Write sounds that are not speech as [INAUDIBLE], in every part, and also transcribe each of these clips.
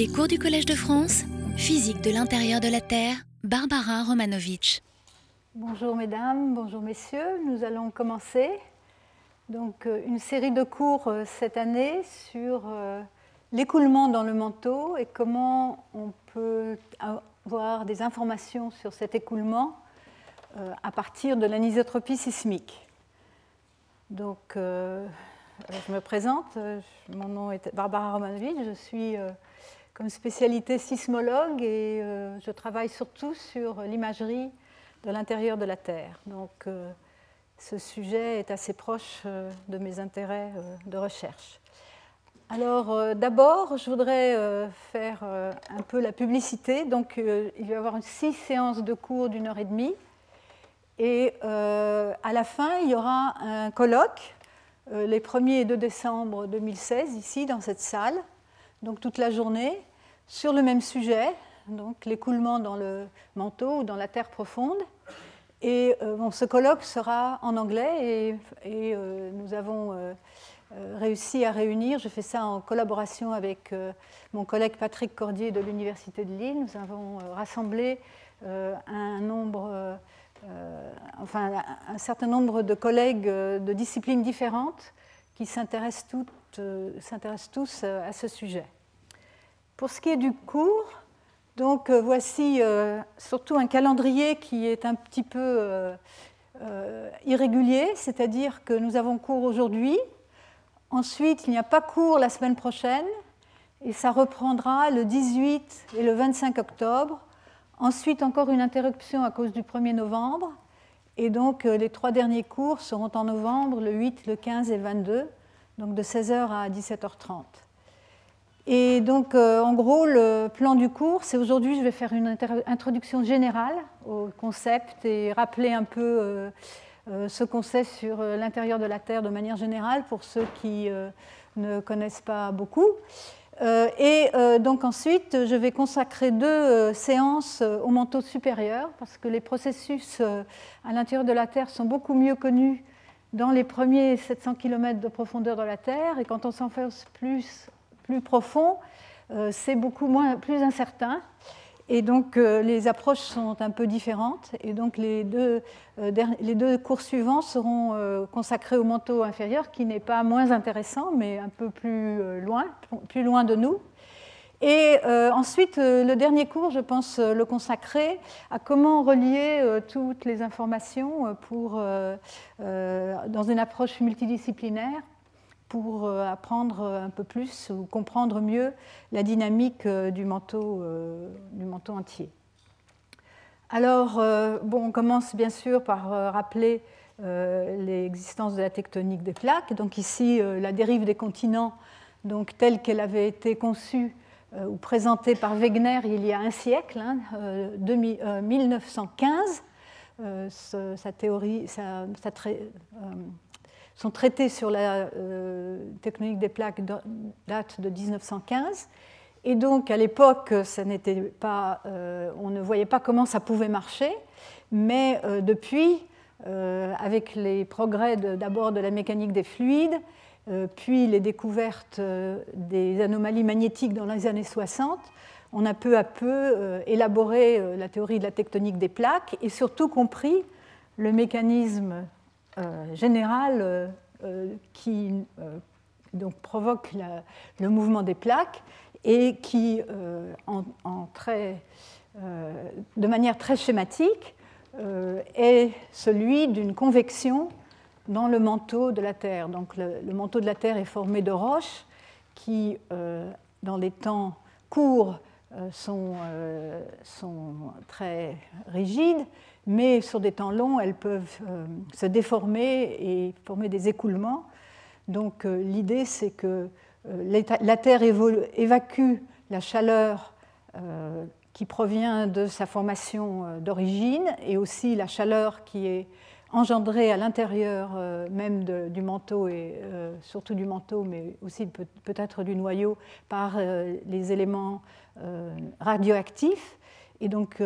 Les cours du Collège de France, physique de l'intérieur de la Terre, Barbara Romanovitch. Bonjour mesdames, bonjour messieurs, nous allons commencer donc euh, une série de cours euh, cette année sur euh, l'écoulement dans le manteau et comment on peut avoir des informations sur cet écoulement à partir de l'anisotropie sismique. Donc je me présente, mon nom est Barbara Romanovitch, je suis comme spécialité sismologue et euh, je travaille surtout sur l'imagerie de l'intérieur de la Terre. Donc euh, ce sujet est assez proche euh, de mes intérêts de recherche. Alors d'abord, je voudrais faire un peu la publicité. Donc il va y avoir six séances de cours d'une heure et demie. Et à la fin, il y aura un colloque les 1er et 2 décembre 2016, ici, dans cette salle, donc toute la journée, sur le même sujet, donc l'écoulement dans le manteau ou dans la terre profonde. Et euh, ce colloque sera en anglais et, euh, nous avons euh, réussi à réunir, je fais ça en collaboration avec mon collègue Patrick Cordier de l'Université de Lille, nous avons rassemblé un certain nombre de collègues de disciplines différentes qui s'intéressent tous à ce sujet. Pour ce qui est du cours, donc euh, voici euh, surtout un calendrier qui est un petit peu euh, irrégulier, c'est-à-dire que nous avons cours aujourd'hui, ensuite il n'y a pas cours la semaine prochaine, et ça reprendra le 18 et le 25 octobre, ensuite encore une interruption à cause du 1er novembre, et donc les trois derniers cours seront en novembre, le 8, le 15 et le 22, donc de 16h à 17h30. Et donc, euh, en gros, le plan du cours, c'est aujourd'hui, je vais faire une introduction générale au concept et rappeler un peu euh, euh, ce qu'on sait sur l'intérieur de la Terre de manière générale pour ceux qui ne connaissent pas beaucoup. et donc ensuite, je vais consacrer deux séances au manteau supérieur parce que les processus à l'intérieur de la Terre sont beaucoup mieux connus dans les premiers 700 km de profondeur de la Terre et quand on s'enfonce plus profond, euh, c'est beaucoup moins, plus incertain. Et donc euh, les approches sont un peu différentes. Et donc les deux, euh, les deux cours suivants seront consacrés au manteau inférieur, qui n'est pas moins intéressant, mais un peu plus loin, plus loin de nous. Et ensuite, le dernier cours, je pense le consacrer à comment relier toutes les informations pour, dans une approche multidisciplinaire pour euh, apprendre un peu plus ou comprendre mieux la dynamique euh, du manteau, euh, du manteau entier. Alors, bon, on commence bien sûr par rappeler l'existence de la tectonique des plaques. Donc ici, la dérive des continents, donc telle qu'elle avait été conçue ou présentée par Wegener il y a un siècle, hein, 1915. sa théorie, sa, sa, son traité sur la euh, des plaques date de 1915. Et donc, à l'époque, euh, on ne voyait pas comment ça pouvait marcher. Mais euh, depuis, avec les progrès d'abord de, la mécanique des fluides, puis les découvertes des anomalies magnétiques dans les années 60, on a peu à peu élaboré la théorie de la tectonique des plaques et surtout compris le mécanisme euh, général euh, euh, qui donc, provoque le mouvement des plaques et qui, de manière très schématique, est celui d'une convection dans le manteau de la Terre. Donc le, manteau de la Terre est formé de roches qui, dans les temps courts, sont, sont, très rigides mais sur des temps longs, elles peuvent euh, se déformer et former des écoulements. Donc euh, l'idée, c'est que euh, la Terre évacue la chaleur qui provient de sa formation d'origine et aussi la chaleur qui est engendrée à l'intérieur même du manteau et surtout du manteau, mais aussi peut-être du noyau par les éléments radioactifs. Et donc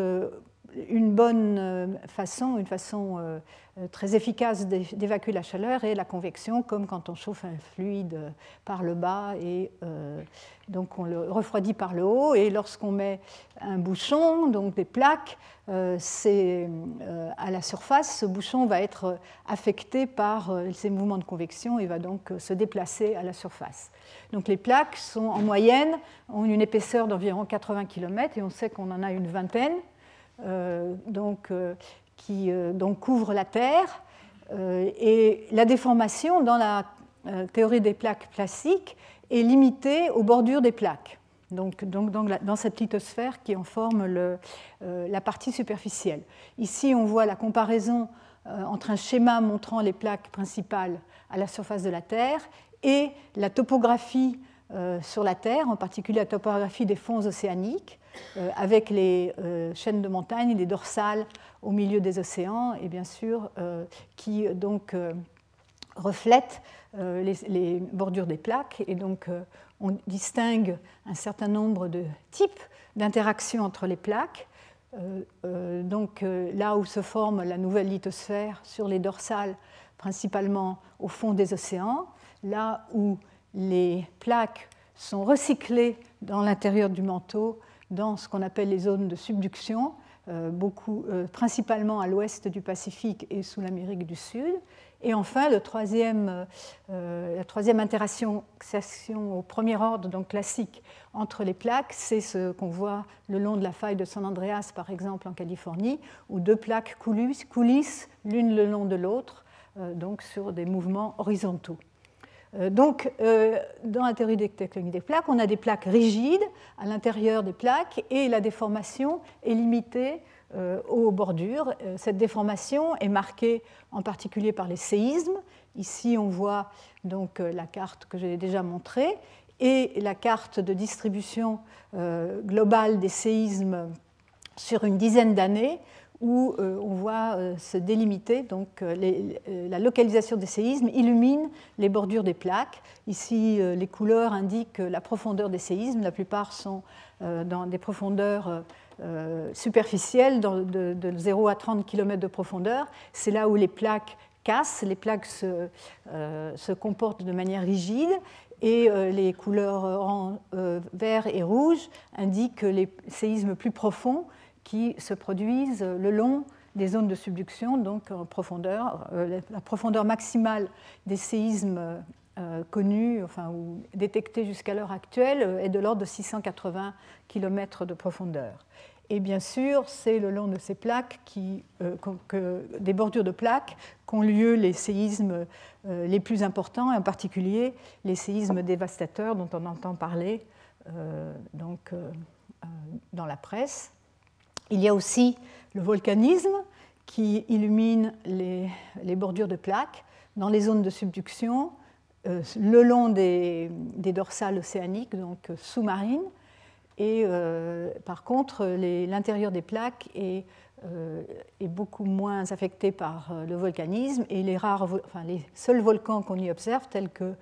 une bonne façon, une façon très efficace d'évacuer la chaleur est la convection, comme quand on chauffe un fluide par le bas et donc on le refroidit par le haut. Et lorsqu'on met un bouchon, donc des plaques, c'est à la surface, ce bouchon va être affecté par ces mouvements de convection et va donc se déplacer à la surface. Donc les plaques sont en moyenne ont une épaisseur d'environ 80 km et on sait qu'on en a une vingtaine euh, donc, euh, qui euh, donc, couvrent la Terre. et la déformation dans la théorie des plaques classiques est limitée aux bordures des plaques. Donc, donc, dans cette lithosphère qui en forme la partie superficielle. Ici, on voit la comparaison entre un schéma montrant les plaques principales à la surface de la Terre et la topographie euh, sur la Terre, en particulier la topographie des fonds océaniques, euh, avec les euh, chaînes de montagnes, les dorsales au milieu des océans, et bien sûr qui donc reflètent les, bordures des plaques. Et donc on distingue un certain nombre de types d'interactions entre les plaques. donc là où se forme la nouvelle lithosphère sur les dorsales, principalement au fond des océans, là où les plaques sont recyclées dans l'intérieur du manteau, dans ce qu'on appelle les zones de subduction, euh, euh, principalement à l'ouest du Pacifique et sous l'Amérique du Sud. Et enfin, euh, la troisième interaction au premier ordre, donc classique, entre les plaques, c'est ce qu'on voit le long de la faille de San Andreas, par exemple, en Californie, où deux plaques coulissent l'une le long de l'autre, donc sur des mouvements horizontaux. Euh, donc, euh, dans la théorie des tectoniques des plaques, on a des plaques rigides à l'intérieur des plaques et la déformation est limitée euh, aux bordures. Cette déformation est marquée en particulier par les séismes. Ici, on voit donc la carte que j'ai déjà montrée et la carte de distribution globale des séismes sur une dizaine d'années où euh, on voit euh, se délimiter. Donc, euh, la localisation des séismes illumine les bordures des plaques. Ici, les couleurs indiquent la profondeur des séismes. La plupart sont dans des profondeurs superficielles, de, 0 à 30 km de profondeur. C'est là où les plaques cassent, les plaques se, se comportent de manière rigide et les couleurs vert et rouge indiquent les séismes plus profonds qui se produisent le long des zones de subduction, donc en profondeur. Euh, la profondeur maximale des séismes euh, connus, enfin, ou détectés jusqu'à l'heure actuelle, euh, est de l'ordre de 680 km de profondeur. Et bien sûr, c'est le long de ces plaques, des bordures de plaques, qu'ont lieu les séismes les plus importants, et en particulier les séismes dévastateurs dont on entend parler donc, dans la presse. Il y a aussi le volcanisme qui illumine les, bordures de plaques dans les zones de subduction euh, le long des, dorsales océaniques, donc sous-marines. Et euh, par contre, l'intérieur des plaques est, euh, beaucoup moins affecté par le volcanisme et les, rares, enfin, les seuls volcans qu'on y observe, tels que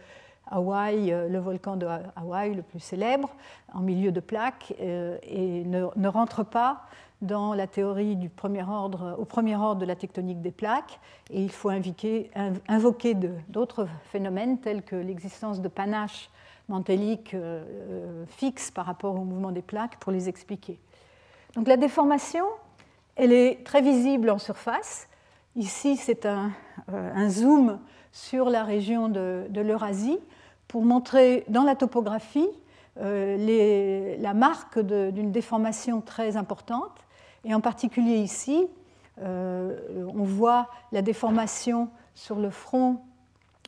Hawaï, le volcan de Hawaï le plus célèbre, en milieu de plaques, et ne, ne rentre pas dans la théorie au premier ordre de la tectonique des plaques, et il faut invoquer d'autres phénomènes tels que l'existence de panaches mantéliques euh, euh, fixes par rapport au mouvement des plaques pour les expliquer. Donc la déformation, elle est très visible en surface. Ici, c'est un, euh, zoom sur la région de, l'Eurasie pour montrer dans la topographie la marque d'une déformation très importante et en particulier ici, euh, on voit la déformation sur le front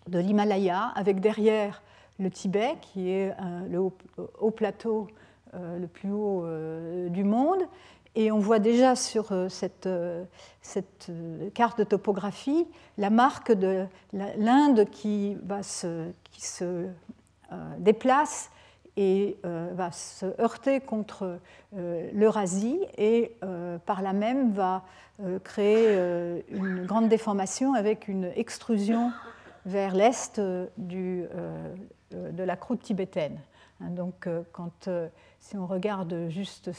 de l'Himalaya, avec derrière le Tibet, qui est euh, le haut, plateau euh, le plus haut du monde. Et on voit déjà sur cette, carte de topographie la marque de l'Inde qui, qui se déplace et euh, va se heurter contre euh, l'Eurasie et euh, par là même va créer une grande déformation avec une extrusion vers l'est de la croûte tibétaine. Hein, donc, quand si on regarde juste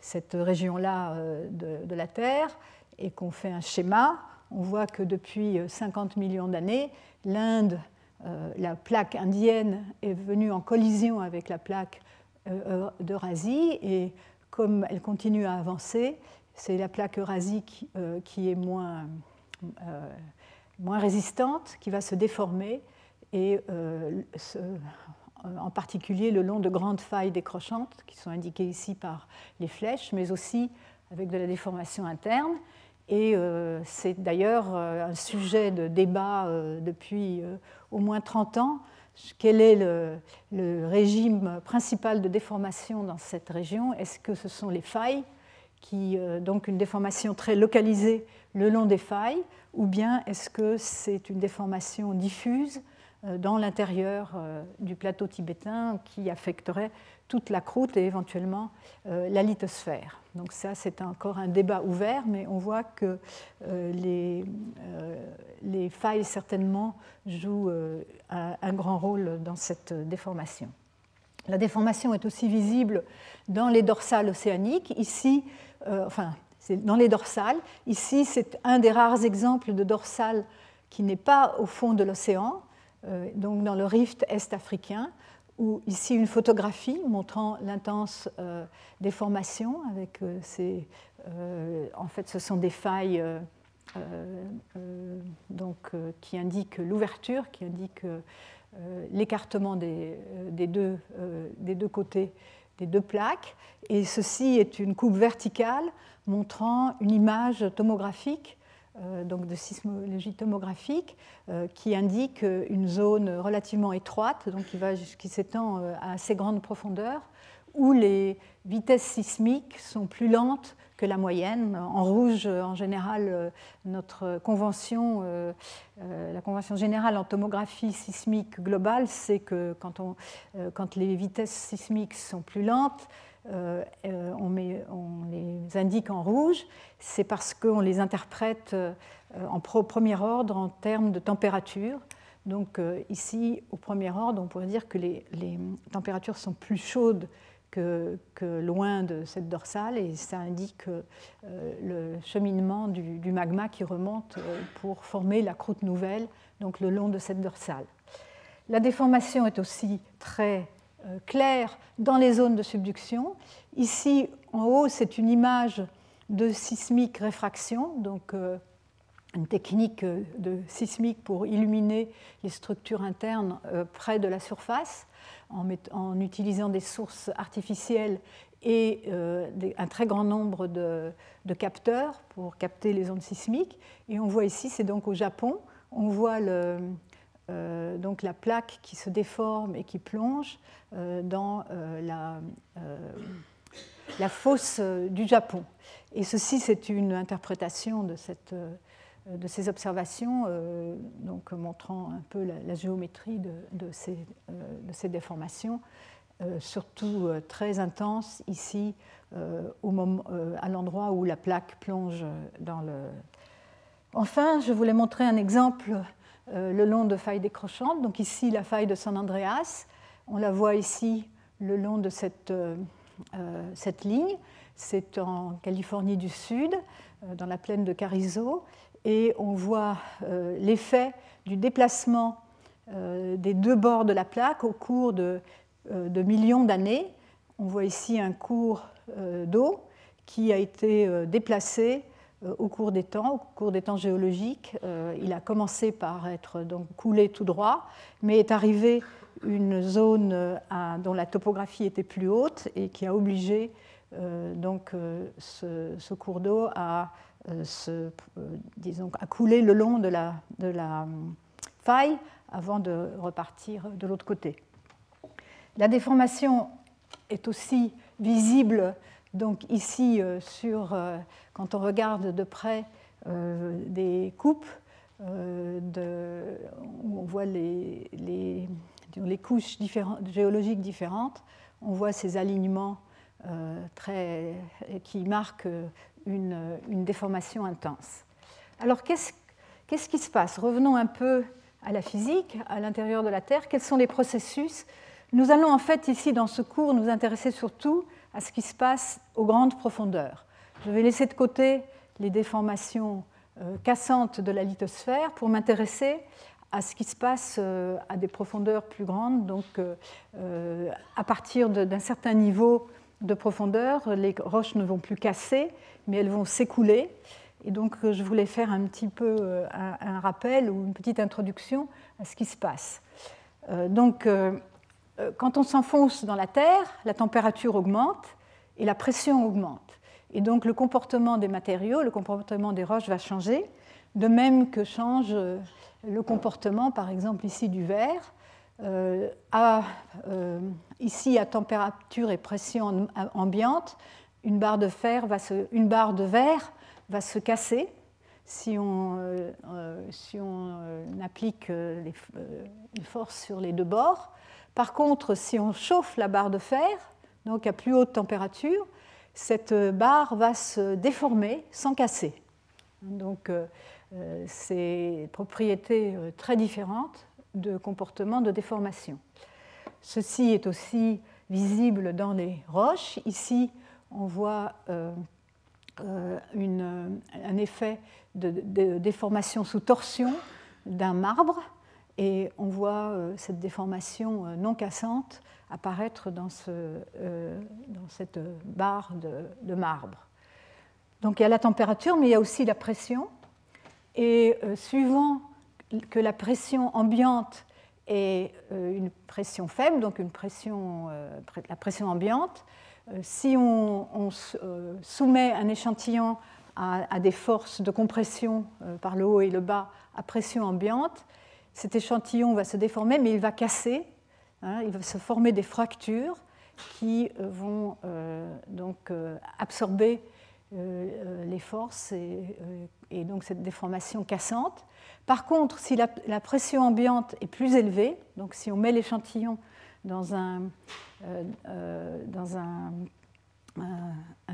cette région-là de, de, la Terre et qu'on fait un schéma, on voit que depuis 50 millions d'années, l'Inde, la plaque indienne est venue en collision avec la plaque d'Eurasie et comme elle continue à avancer, c'est la plaque eurasique euh, qui est moins, euh, moins, résistante, qui va se déformer, et euh, en particulier le long de grandes failles décrochantes, qui sont indiquées ici par les flèches, mais aussi avec de la déformation interne. Et c'est d'ailleurs un sujet de débat depuis au moins 30 ans. Quel est le, régime principal de déformation dans cette région? Est-ce que ce sont les failles qui, euh, donc une déformation très localisée le long des failles, ou bien est-ce que c'est une déformation diffuse euh, dans l'intérieur euh, du plateau tibétain qui affecterait toute la croûte et éventuellement la lithosphère. Donc ça, c'est encore un débat ouvert, mais on voit que les, les failles certainement jouent un grand rôle dans cette déformation. La déformation est aussi visible dans les dorsales océaniques. Ici, euh, enfin, c'est dans les dorsales. Ici, c'est un des rares exemples de dorsales qui n'est pas au fond de l'océan, euh, donc dans le rift est-africain, ici une photographie montrant l'intense euh, déformation avec ces. en fait, ce sont des failles donc, qui indiquent l'ouverture, qui indiquent l'écartement des, des, deux, côtés des deux plaques. Et ceci est une coupe verticale montrant une image tomographique, euh, donc de sismologie tomographique, euh, qui indique une zone relativement étroite, donc qui, va, qui s'étend euh, à assez grande profondeur, où les vitesses sismiques sont plus lentes que la moyenne. En rouge, en général, euh, notre convention, euh, euh, la convention générale en tomographie sismique globale, c'est que quand, les vitesses sismiques sont plus lentes, on, met, on, les indique en rouge, c'est parce qu'on les interprète en premier ordre en termes de température. Donc ici, au premier ordre, on pourrait dire que les, températures sont plus chaudes que, loin de cette dorsale et ça indique euh, le cheminement du, magma qui remonte euh, pour former la croûte nouvelle, donc le long de cette dorsale. La déformation est aussi très euh, claire dans les zones de subduction. Ici, en haut, c'est une image de sismique réfraction, donc une technique de sismique pour illuminer les structures internes près de la surface en, utilisant des sources artificielles et euh, un très grand nombre de, capteurs pour capter les ondes sismiques. Et on voit ici, c'est donc au Japon, on voit le, euh, donc la plaque qui se déforme et qui plonge euh, dans la, la, fosse du Japon. Et ceci, c'est une interprétation de euh, ces observations, euh, donc montrant un peu la, géométrie de, ces, euh, de, ces, déformations, surtout très intenses ici, au moment, à l'endroit où la plaque plonge dans le. Enfin, je voulais montrer un exemple le long de failles décrochantes. Donc ici, la faille de San Andreas. On la voit ici le long de cette, cette ligne. C'est en Californie du Sud, dans la plaine de Carrizo et on voit euh, l'effet du déplacement euh, des deux bords de la plaque au cours de, euh, millions d'années. On voit ici un cours d'eau qui a été déplacé au cours des temps, au cours des temps géologiques. il a commencé par être donc coulé tout droit, mais est arrivé une zone dont la topographie était plus haute et qui a obligé donc ce cours d'eau à euh, euh, couler le long de la, de la faille avant de repartir de l'autre côté. La déformation est aussi visible donc ici euh, sur, quand on regarde de près des coupes de, où on voit les, couches géologiques différentes, on voit ces alignements très, qui marquent une, déformation intense. Alors qu'est-ce qui se passe? Revenons un peu à la physique, à l'intérieur de la Terre. Quels sont les processus? Nous allons en fait ici dans ce cours nous intéresser surtout à ce qui se passe aux grandes profondeurs. Je vais laisser de côté les déformations euh, cassantes de la lithosphère pour m'intéresser à ce qui se passe euh, à des profondeurs plus grandes. Donc, euh, à partir d'un certain niveau de profondeur, les roches ne vont plus casser, mais elles vont s'écouler. Et donc, je voulais faire un petit peu un, rappel ou une petite introduction à ce qui se passe. donc, quand on s'enfonce dans la Terre, la température augmente et la pression augmente. Et donc, le comportement des matériaux, le comportement des roches va changer, de même que change euh, le comportement, par exemple, ici du verre. Euh, euh, ici, à température et pression ambiante, une barre de, verre va se casser si on, si on applique les, forces sur les deux bords. Par contre, si on chauffe la barre de fer, donc à plus haute température, cette barre va se déformer sans casser. Donc, euh, euh, c'est propriétés euh, très différentes de comportement de déformation. Ceci est aussi visible dans les roches. Ici, on voit un effet de, déformation sous torsion d'un marbre et on voit cette déformation non cassante apparaître dans, cette barre de marbre. Donc il y a la température, mais il y a aussi la pression. Et euh, suivant que la pression ambiante est euh, une pression faible, donc une pression, euh, la pression ambiante, si on, soumet un échantillon à, des forces de compression par le haut et le bas à pression ambiante, cet échantillon va se déformer, mais il va casser, hein, il va se former des fractures qui vont donc absorber euh, les forces euh, et, donc cette déformation cassante. Par contre, si la, pression ambiante est plus élevée, donc si on met l'échantillon dans un, euh,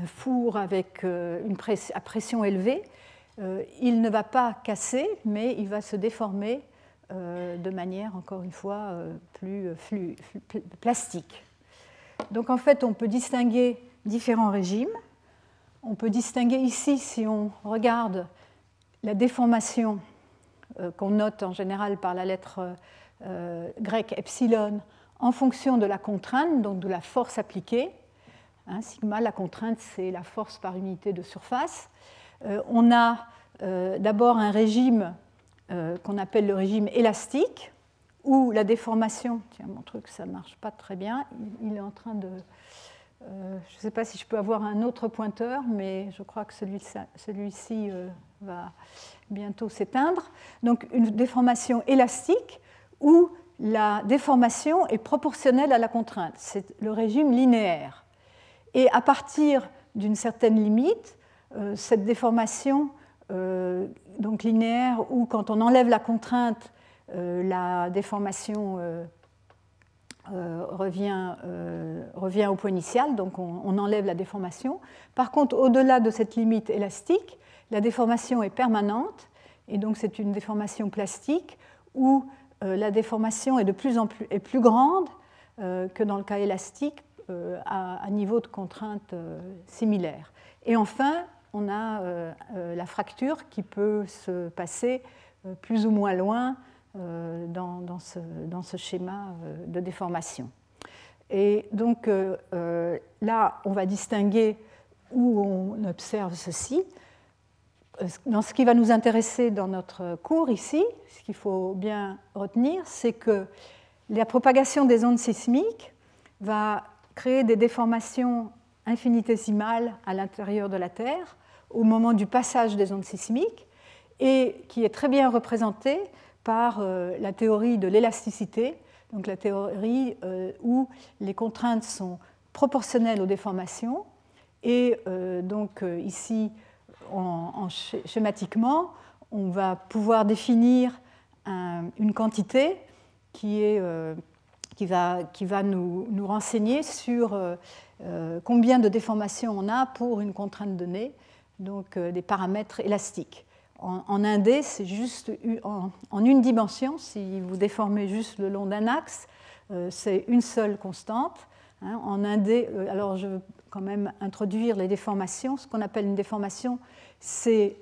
four avec à pression élevée, il ne va pas casser, mais il va se déformer de manière, encore une fois, plus, plus plastique. Donc en fait, on peut distinguer différents régimes. On peut distinguer ici, si on regarde la déformation euh, qu'on note en général par la lettre euh, grecque epsilon en fonction de la contrainte, donc de la force appliquée. Hein, sigma, la contrainte, c'est la force par unité de surface. Euh, on a d'abord un régime qu'on appelle le régime élastique, où la déformation, tiens, mon truc, ça ne marche pas très bien, il est en train de, euh, je ne sais pas si je peux avoir un autre pointeur, mais je crois que celui-ci euh, va bientôt s'éteindre. Donc une déformation élastique où la déformation est proportionnelle à la contrainte. C'est le régime linéaire. Et à partir d'une certaine limite, euh, cette déformation donc linéaire, où quand on enlève la contrainte, la déformation euh, revient, euh, revient, au point initial, donc on, enlève la déformation. Par contre, au-delà de cette limite élastique, la déformation est permanente, et donc c'est une déformation plastique où euh, la déformation est de plus en plus, est plus grande que dans le cas élastique à, à, niveau de contrainte similaire. Et enfin, on a la fracture qui peut se passer plus ou moins loin euh, dans, ce, schéma euh, de déformation. Et donc euh, là, on va distinguer où on observe ceci. Ce qui va nous intéresser dans notre cours ici, ce qu'il faut bien retenir, c'est que la propagation des ondes sismiques va créer des déformations infinitésimales à l'intérieur de la Terre au moment du passage des ondes sismiques et qui est très bien représentée par euh, la théorie de l'élasticité, donc la théorie euh, où les contraintes sont proportionnelles aux déformations. Et euh, donc ici, en, schématiquement, on va pouvoir définir une quantité qui, est, qui va, qui va nous, nous, renseigner sur combien de déformations on a pour une contrainte donnée, donc des paramètres élastiques. En, indé, c'est juste en, une dimension. Si vous déformez juste le long d'un axe, c'est une seule constante. Hein, en indé, alors je veux quand même introduire les déformations. Ce qu'on appelle une déformation, c'est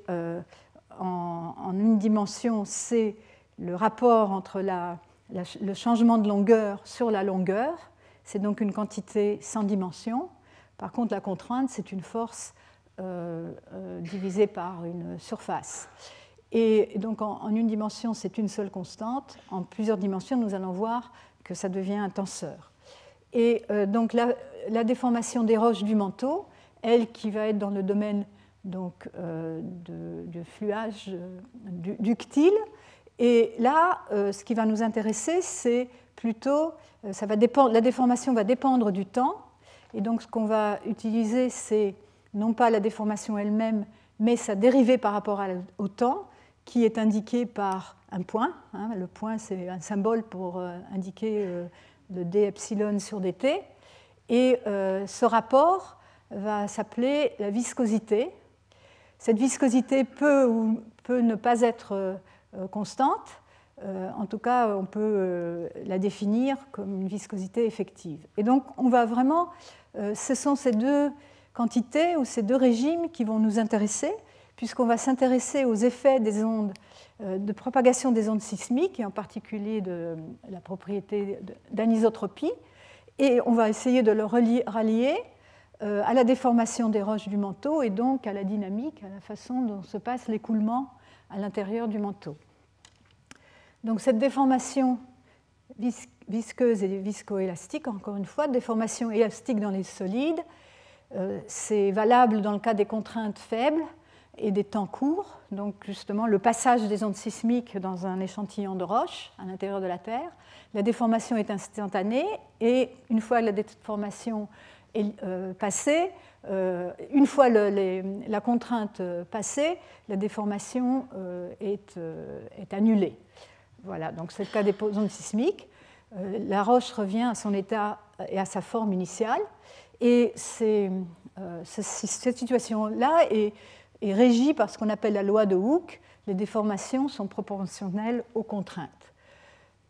en, une dimension, c'est le rapport entre le changement de longueur sur la longueur. C'est donc une quantité sans dimension. Par contre, la contrainte, c'est une force euh, euh, divisée par une surface. Et donc en, une dimension, c'est une seule constante. En plusieurs dimensions, nous allons voir que ça devient un tenseur. Et euh, donc la, déformation des roches du manteau, elle qui va être dans le domaine donc, de, fluage ductile. Et là, ce qui va nous intéresser, c'est plutôt, ça va dépendre, la déformation va dépendre du temps. Et donc ce qu'on va utiliser, c'est non pas la déformation elle-même, mais sa dérivée par rapport au temps, qui est indiquée par un point. Hein. le point, c'est un symbole pour euh, indiquer euh, le d epsilon sur dt. Et euh, ce rapport va s'appeler la viscosité. Cette viscosité peut ou peut ne pas être constante. en tout cas, on peut la définir comme une viscosité effective. Et donc, on va vraiment, ce sont ces deux quantités ou ces deux régimes qui vont nous intéresser, puisqu'on va s'intéresser aux effets des ondes euh, de propagation des ondes sismiques, et en particulier de la propriété d'anisotropie, et on va essayer de le rallier euh, à la déformation des roches du manteau et donc à la dynamique, à la façon dont se passe l'écoulement à l'intérieur du manteau. Donc cette déformation visqueuse et viscoélastique, encore une fois, déformation élastique dans les solides, euh, c'est valable dans le cas des contraintes faibles et des temps courts, donc justement le passage des ondes sismiques dans un échantillon de roche à l'intérieur de la Terre. La déformation est instantanée et une fois la déformation euh, passée, euh, une fois la contrainte passée, la déformation est, est, annulée. Voilà, donc c'est le cas des ondes sismiques. la roche revient à son état et à sa forme initiale. Et euh, cette situation-là est, régie par ce qu'on appelle la loi de Hooke. Les déformations sont proportionnelles aux contraintes.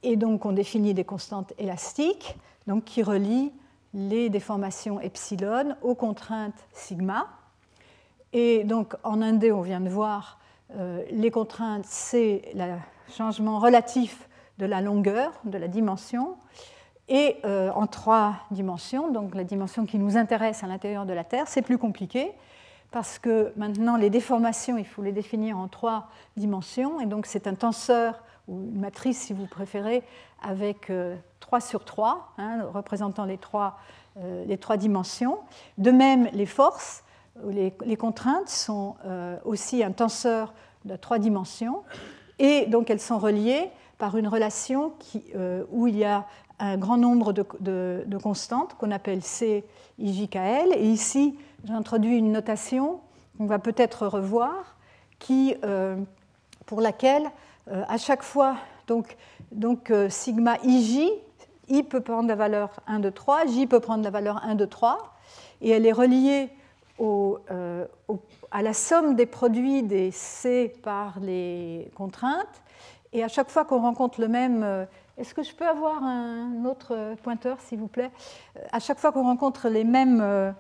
Et donc on définit des constantes élastiques donc, qui relient les déformations epsilon aux contraintes sigma. Et donc en indé, on vient de voir, euh, les contraintes, c'est le changement relatif de la longueur, de la dimension et euh, en trois dimensions. Donc la dimension qui nous intéresse à l'intérieur de la Terre, c'est plus compliqué parce que maintenant les déformations, il faut les définir en trois dimensions, et donc c'est un tenseur ou une matrice si vous préférez, avec euh, 3 sur 3, hein, représentant les trois, euh, les trois, dimensions. De même, les forces, les, contraintes sont euh, aussi un tenseur de trois dimensions, et donc elles sont reliées par une relation où il y a un grand nombre de, constantes qu'on appelle C, I, L. Et ici, j'introduis une notation qu'on va peut-être revoir, qui, euh, pour laquelle, euh, à chaque fois, donc, donc euh, sigma IJ, I peut prendre la valeur 1, 2, 3, J peut prendre la valeur 1, 2, 3, et elle est reliée au, à la somme des produits des C par les contraintes. Et à chaque fois qu'on rencontre le même est-ce que je peux avoir un autre pointeur, s'il vous plaît? À chaque fois qu'on rencontre les mêmes, euh,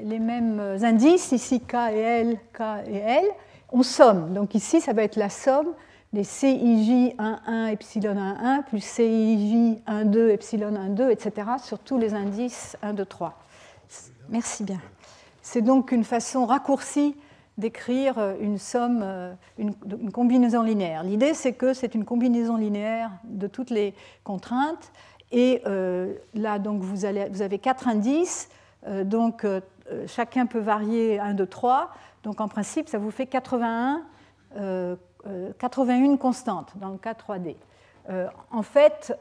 les mêmes indices, ici K et L, K et L, on somme. Donc ici, ça va être la somme des CIJ 1,1 epsilon 1,1 plus CIJ 1,2 epsilon 1,2, etc. sur tous les indices 1, 2, 3. Merci bien. C'est donc une façon raccourcie d'écrire euh, une somme, euh, une, combinaison linéaire. L'idée, c'est que c'est une combinaison linéaire de toutes les contraintes. Et euh, là, donc, vous, avez quatre indices. donc, chacun peut varier 1, 2, 3. Donc, en principe, ça vous fait 81, 81 constantes dans le cas 3D. en fait,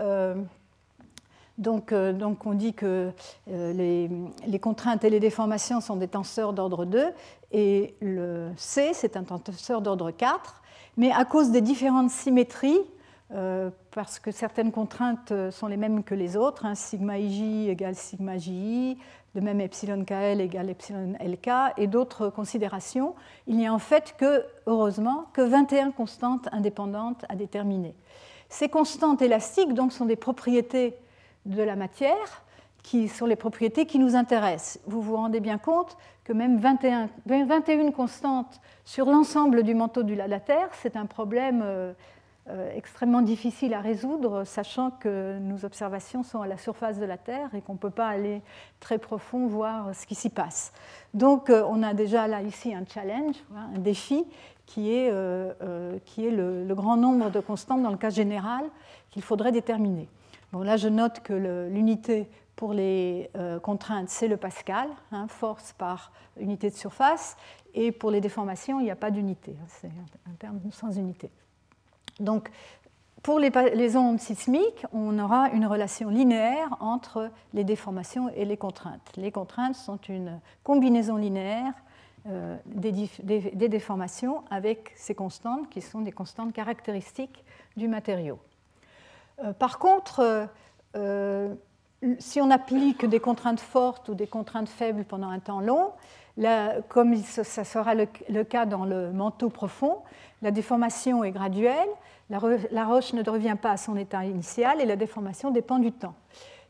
donc, on dit que euh, les, contraintes et les déformations sont des tenseurs d'ordre 2 et le C, c'est un tenseur d'ordre 4. Mais à cause des différentes symétries, euh, parce que certaines contraintes sont les mêmes que les autres, hein, sigma ij égale sigma ji, de même epsilon kl égale epsilon lk, et d'autres considérations, il n'y a en fait que, heureusement, que 21 constantes indépendantes à déterminer. Ces constantes élastiques donc, sont des propriétés de la matière qui sont les propriétés qui nous intéressent. Vous vous rendez bien compte que même 21, 21 constantes sur l'ensemble du manteau de la Terre, c'est un problème euh, euh, extrêmement difficile à résoudre, sachant que nos observations sont à la surface de la Terre et qu'on ne peut pas aller très profond voir ce qui s'y passe. Donc euh, on a déjà là ici un challenge, un défi qui est, qui est le, le, grand nombre de constantes dans le cas général qu'il faudrait déterminer. Bon, là, je note que l'unité pour les euh, contraintes, c'est le pascal, hein, force par unité de surface, et pour les déformations, il n'y a pas d'unité, hein, c'est un terme sans unité. Donc, pour les, ondes sismiques, on aura une relation linéaire entre les déformations et les contraintes. Les contraintes sont une combinaison linéaire euh, des, des, déformations avec ces constantes qui sont des constantes caractéristiques du matériau. Euh, par contre, si on applique des contraintes fortes ou des contraintes faibles pendant un temps long, comme ça sera le, cas dans le manteau profond, la déformation est graduelle, la, roche ne revient pas à son état initial et la déformation dépend du temps.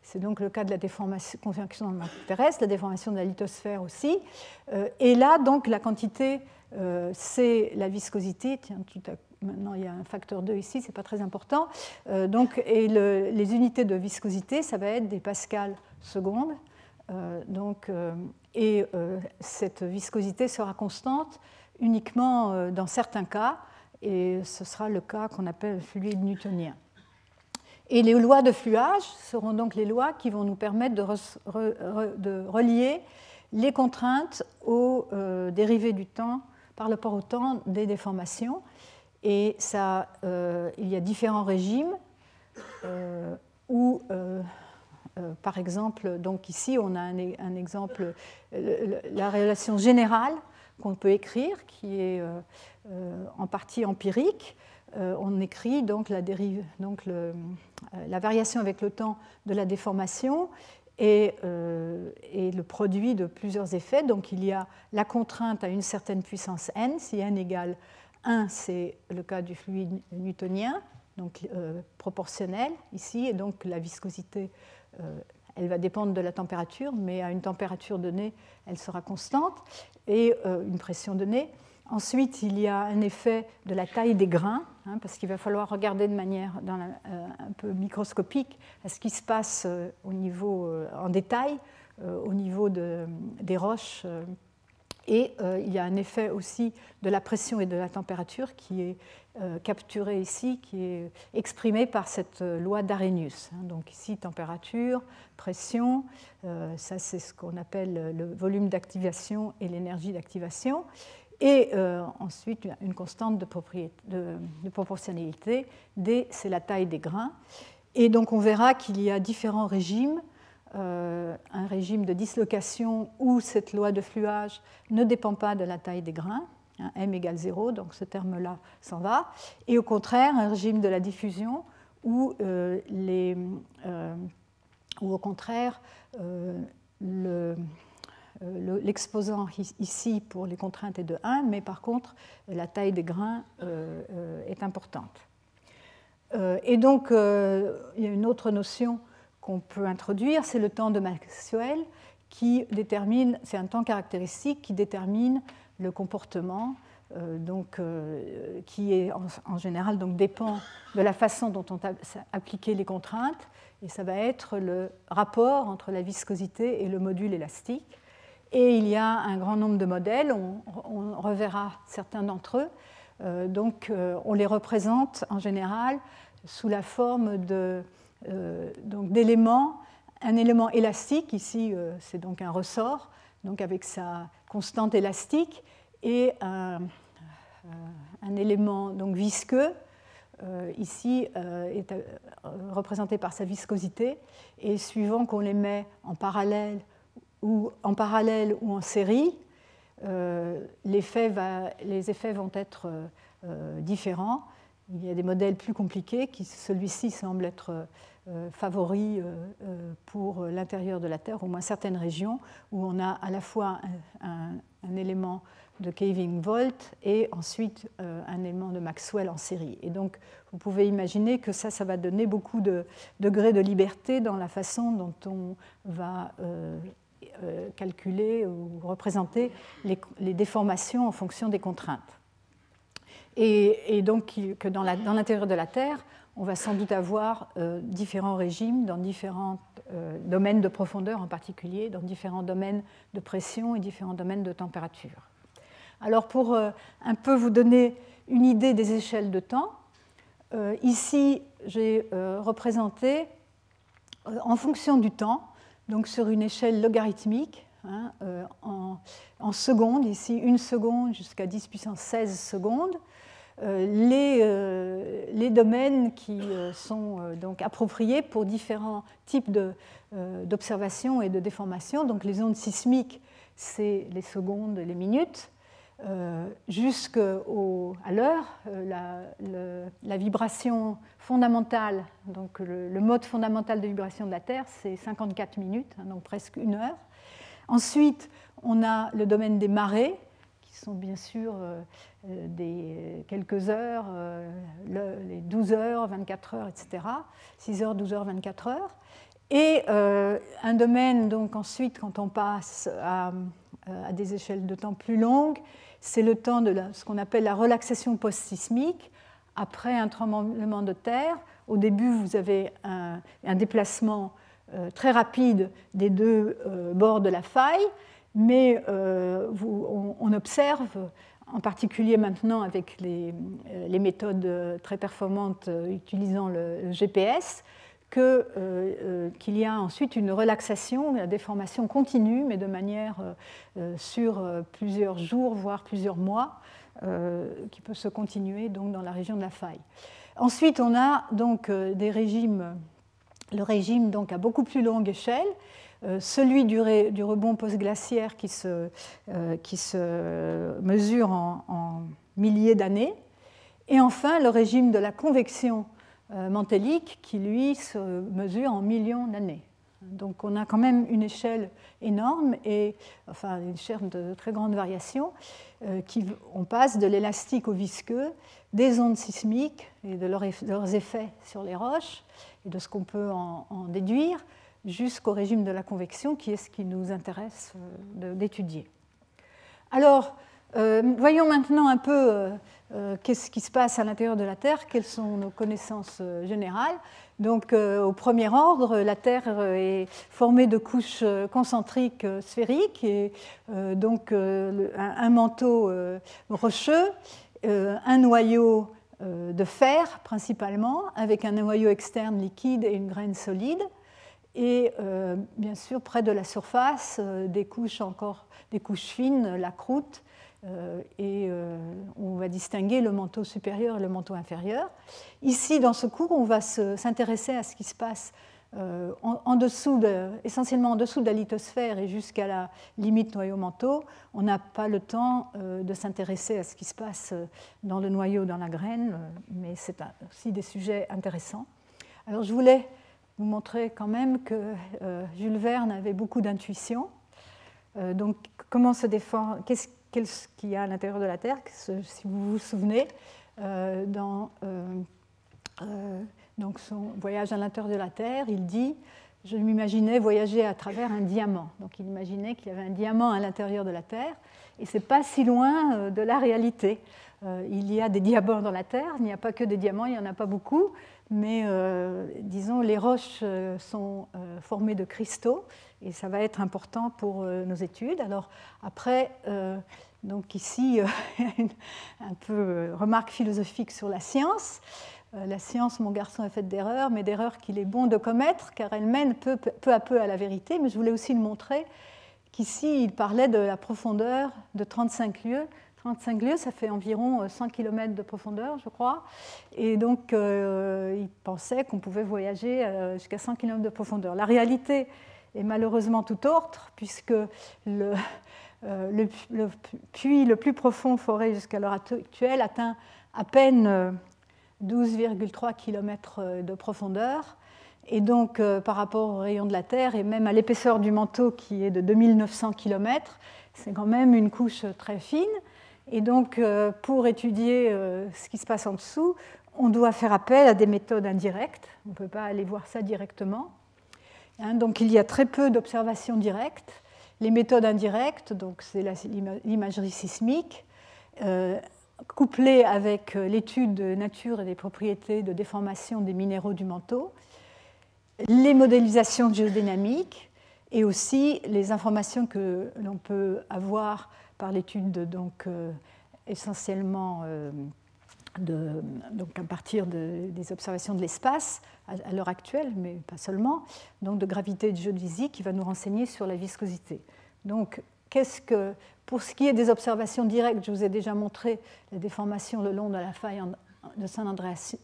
C'est donc le cas de la déformation le manteau terrestre, la déformation de la lithosphère aussi. Euh, et là, donc, la quantité, euh, c'est la viscosité. Tiens, tout à Maintenant, il y a un facteur 2 ici, ce n'est pas très important. Euh, donc, et les unités de viscosité, ça va être des pascals secondes. Euh, donc, euh, et cette viscosité sera constante uniquement dans certains cas, et ce sera le cas qu'on appelle fluide newtonien. Et les lois de fluage seront donc les lois qui vont nous permettre de, de relier les contraintes aux dérivés du temps par rapport au temps des déformations. Et euh, il y a différents régimes euh, où, euh, par exemple, donc ici on a un, exemple, la relation générale qu'on peut écrire, qui est en partie empirique. on écrit donc la, dérive, la variation avec le temps de la déformation et, et, le produit de plusieurs effets. Donc il y a la contrainte à une certaine puissance n, si n égale 1, c'est le cas du fluide newtonien, donc euh, proportionnel ici, et donc la viscosité, euh, elle va dépendre de la température, mais à une température donnée, elle sera constante, et euh, une pression donnée. Ensuite, il y a un effet de la taille des grains, hein, parce qu'il va falloir regarder de manière un peu microscopique à ce qui se passe au niveau, en détail au niveau de, des roches et euh, il y a un effet aussi de la pression et de la température qui est euh, capturé ici, qui est exprimé par cette euh, loi d'Arrhenius. Hein. Donc ici, température, pression, ça c'est ce qu'on appelle le volume d'activation et l'énergie d'activation. Et ensuite, une constante de, proportionnalité. D, c'est la taille des grains. Et donc on verra qu'il y a différents régimes euh, un régime de dislocation où cette loi de fluage ne dépend pas de la taille des grains, hein, m égale 0, donc ce terme-là s'en va, et au contraire un régime de la diffusion où, euh, les, euh, au contraire l'exposant ici pour les contraintes est de 1, mais par contre la taille des grains est importante. et donc il y a une autre notion qu'on peut introduire, c'est le temps de Maxwell qui détermine, c'est un temps caractéristique qui détermine le comportement, euh, donc, euh, qui est en, général donc, dépend de la façon dont on a appliqué les contraintes, et ça va être le rapport entre la viscosité et le module élastique. Et il y a un grand nombre de modèles, on, reverra certains d'entre eux. Euh, donc, on les représente en général sous la forme euh, d'éléments, un élément élastique, ici euh, c'est donc un ressort, donc avec sa constante élastique, et un, euh, élément donc visqueux, ici est représenté par sa viscosité, et suivant qu'on les met en parallèle ou en, parallèle ou en série, les effets vont être différents Il y a des modèles plus compliqués, qui celui-ci semble être favori pour l'intérieur de la Terre, au moins certaines régions, où on a à la fois un élément de Kevin Volt et ensuite euh, un élément de Maxwell en série. Et donc, vous pouvez imaginer que ça, ça va donner beaucoup de degrés de liberté dans la façon dont on va euh, euh, calculer ou représenter les, déformations en fonction des contraintes. Et, donc, que dans l'intérieur de la Terre, on va sans doute avoir différents régimes dans différents domaines de profondeur en particulier, dans différents domaines de pression et différents domaines de température. Alors pour euh, un peu vous donner une idée des échelles de temps, euh, ici j'ai euh, représenté en fonction du temps, donc sur une échelle logarithmique, hein, en, secondes, ici une seconde jusqu'à 10 puissance 16 secondes, les, les, domaines qui sont donc appropriés pour différents types d'observations et de déformations. Donc les ondes sismiques, c'est les secondes, les minutes. Euh, jusqu'à l'heure, euh, la, vibration fondamentale, donc le, mode fondamental de vibration de la Terre, c'est 54 minutes, hein, donc presque une heure. Ensuite, on a le domaine des marées, qui sont bien sûr euh, des quelques heures, les 12 heures, 24 heures, etc. 6 heures, 12 heures, 24 heures. Et un domaine, donc ensuite, quand on passe à, à des échelles de temps plus longues, c'est le temps de ce qu'on appelle la relaxation post-sismique. Après un tremblement de terre, au début, vous avez un, déplacement euh, très rapide des deux euh, bords de la faille, mais euh, on, observe, en particulier maintenant avec les, méthodes très performantes utilisant le GPS, euh, euh, qu'il y a ensuite une relaxation, la déformation continue, mais de manière euh, sur plusieurs jours, voire plusieurs mois, qui peut se continuer donc dans la région de la faille. Ensuite, on a donc le régime donc à beaucoup plus longue échelle, celui du, rebond post-glaciaire qui se, qui se mesure en, milliers d'années, et enfin le régime de la convection mantélique qui, lui, se mesure en millions d'années. Donc on a quand même une échelle énorme et enfin une échelle de très grande variation. Euh, on passe de l'élastique au visqueux, des ondes sismiques et de, leurs effets sur les roches et de ce qu'on peut en, déduire, jusqu'au régime de la convection qui est ce qui nous intéresse euh, d'étudier. Alors, voyons maintenant un peu euh, qu'est-ce qui se passe à l'intérieur de la Terre, quelles sont nos connaissances euh, générales. Donc, euh, au premier ordre, la Terre est formée de couches concentriques sphériques et donc un, manteau rocheux, un noyau de fer principalement, avec un noyau externe liquide et une graine solide. Et bien sûr, près de la surface, des couches encore, des couches fines, la croûte, euh, et euh, on va distinguer le manteau supérieur et le manteau inférieur. Ici, dans ce cours, on va s'intéresser à ce qui se passe euh, en, dessous essentiellement en dessous de la lithosphère et jusqu'à la limite noyau-manteau. On n'a pas le temps de s'intéresser à ce qui se passe dans le noyau, dans la graine, mais c'est aussi des sujets intéressants. Alors je voulais vous montrer quand même que Jules Verne avait beaucoup d'intuition. donc comment se défend, qu'est-ce ce qu'il y a à l'intérieur de la Terre, si vous vous souvenez, euh, dans euh, euh, donc son voyage à l'intérieur de la Terre, il dit Je m'imaginais voyager à travers un diamant. Donc il imaginait qu'il y avait un diamant à l'intérieur de la Terre, et c'est pas si loin de la réalité. il y a des diamants dans la Terre, il n'y a pas que des diamants, il n'y en a pas beaucoup, mais disons, les roches sont formées de cristaux, et ça va être important pour nos études. Alors après, donc ici, [LAUGHS] euh, un peu euh, remarque philosophique sur la science. Euh, la science, mon garçon a fait d'erreurs, mais d'erreurs qu'il est bon de commettre, car elle mène peu, à peu à la vérité. Mais je voulais aussi le montrer qu'ici, il parlait de la profondeur de 35 lieues. 35 lieues, ça fait environ 100 km de profondeur, je crois. Et donc, il pensait qu'on pouvait voyager jusqu'à 100 km de profondeur. La réalité est malheureusement tout autre, puisque euh, le, puits le plus profond foré jusqu'à l'heure actuelle atteint à peine 12,3 km de profondeur. Et donc, par rapport au rayon de la Terre et même à l'épaisseur du manteau qui est de 2900 km, c'est quand même une couche très fine. Et donc, pour étudier ce qui se passe en dessous, on doit faire appel à des méthodes indirectes. On ne peut pas aller voir ça directement. Hein, donc, il y a très peu d'observations directes. Les méthodes indirectes, donc c'est l'imagerie sismique, euh, couplée avec euh, l'étude de nature et des propriétés de déformation des minéraux du manteau, les modélisations géodynamiques et aussi les informations que l'on peut avoir par l'étude donc euh, essentiellement donc à partir des observations de l'espace à, l'heure actuelle, mais pas seulement, donc de gravité et de physique qui va nous renseigner sur la viscosité. Donc, qu'est-ce que, pour ce qui est des observations directes, je vous ai déjà montré les déformations le long de la faille de San Andreas.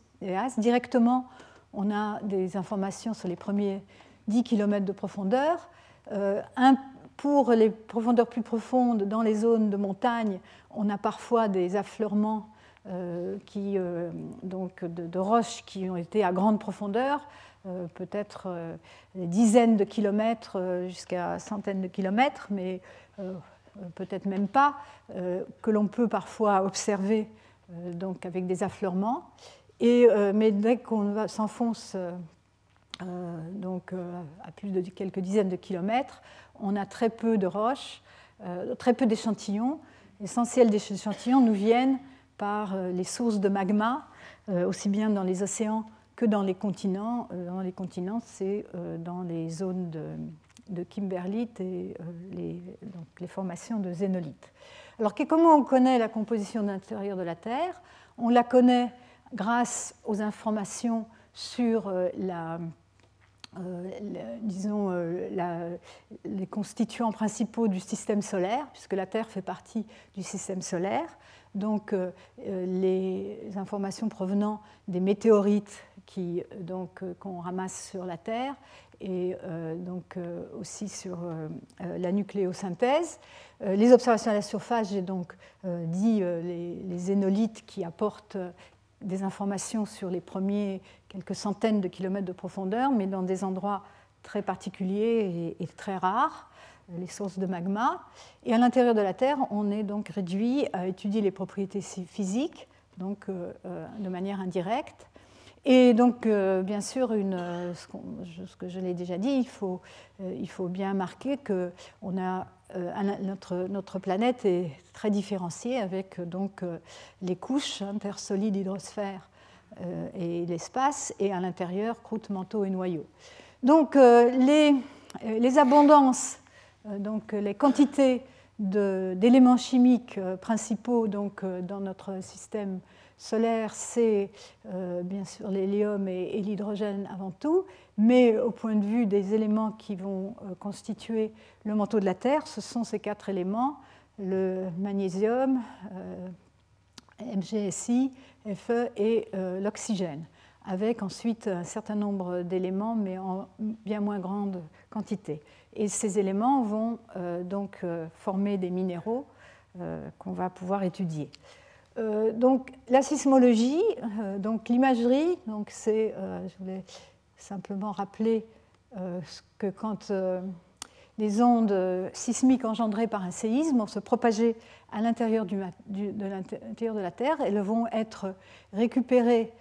Directement, on a des informations sur les premiers 10 km de profondeur. Euh, pour les profondeurs plus profondes, dans les zones de montagne, on a parfois des affleurements euh, qui, euh, donc de, roches qui ont été à grande profondeur, euh, peut-être des dizaines de kilomètres jusqu'à centaines de kilomètres, mais peut-être même pas, que l'on peut parfois observer donc avec des affleurements. Et, mais dès qu'on s'enfonce donc à plus de quelques dizaines de kilomètres, on a très peu de roches, très peu d'échantillons. L'essentiel des échantillons nous viennent par euh, les sources de magma, euh, aussi bien dans les océans que dans les continents. Euh, dans les continents, c'est dans les zones de, kimberlite et les, les, formations de zénolite. Alors comment on connaît la composition de l'intérieur de la Terre? On la connaît grâce aux informations sur la, disons, les constituants principaux du système solaire, puisque la Terre fait partie du système solaire donc euh, euh, les informations provenant des météorites qui euh, donc qu'on ramasse sur la Terre et donc aussi sur la nucléosynthèse. les observations à la surface, j'ai donc dit les, les, zénolithes qui apportent des informations sur les premiers quelques centaines de kilomètres de profondeur, mais dans des endroits très particuliers et très rares les sources de magma. Et à l'intérieur de la Terre, on est donc réduit à étudier les propriétés physiques, donc euh, euh, de manière indirecte. Et donc, euh, bien sûr, une, ce, que je l'ai déjà dit, il faut, faut bien marquer que a, notre, planète est très différenciée avec donc, les couches intersolides hydrosphère et l'espace, et à l'intérieur, croûte, manteau et noyau. Donc, les, les abondances euh, donc, les quantités d'éléments chimiques euh, principaux donc, euh, dans notre système solaire, c'est bien sûr l'hélium et, l'hydrogène avant tout, mais au point de vue des éléments qui vont constituer le manteau de la Terre, ce sont ces quatre éléments, le magnésium, MgSi, Fe et l'oxygène, avec ensuite un certain nombre d'éléments, mais en bien moins grande quantité. Et ces éléments vont euh, donc euh, former des minéraux euh, qu'on va pouvoir étudier. Donc la sismologie, donc l'imagerie, donc c'est, je voulais simplement rappeler que quand les ondes sismiques engendrées par un séisme vont se propager à l'intérieur de l'intérieur de la Terre, elles vont être récupérées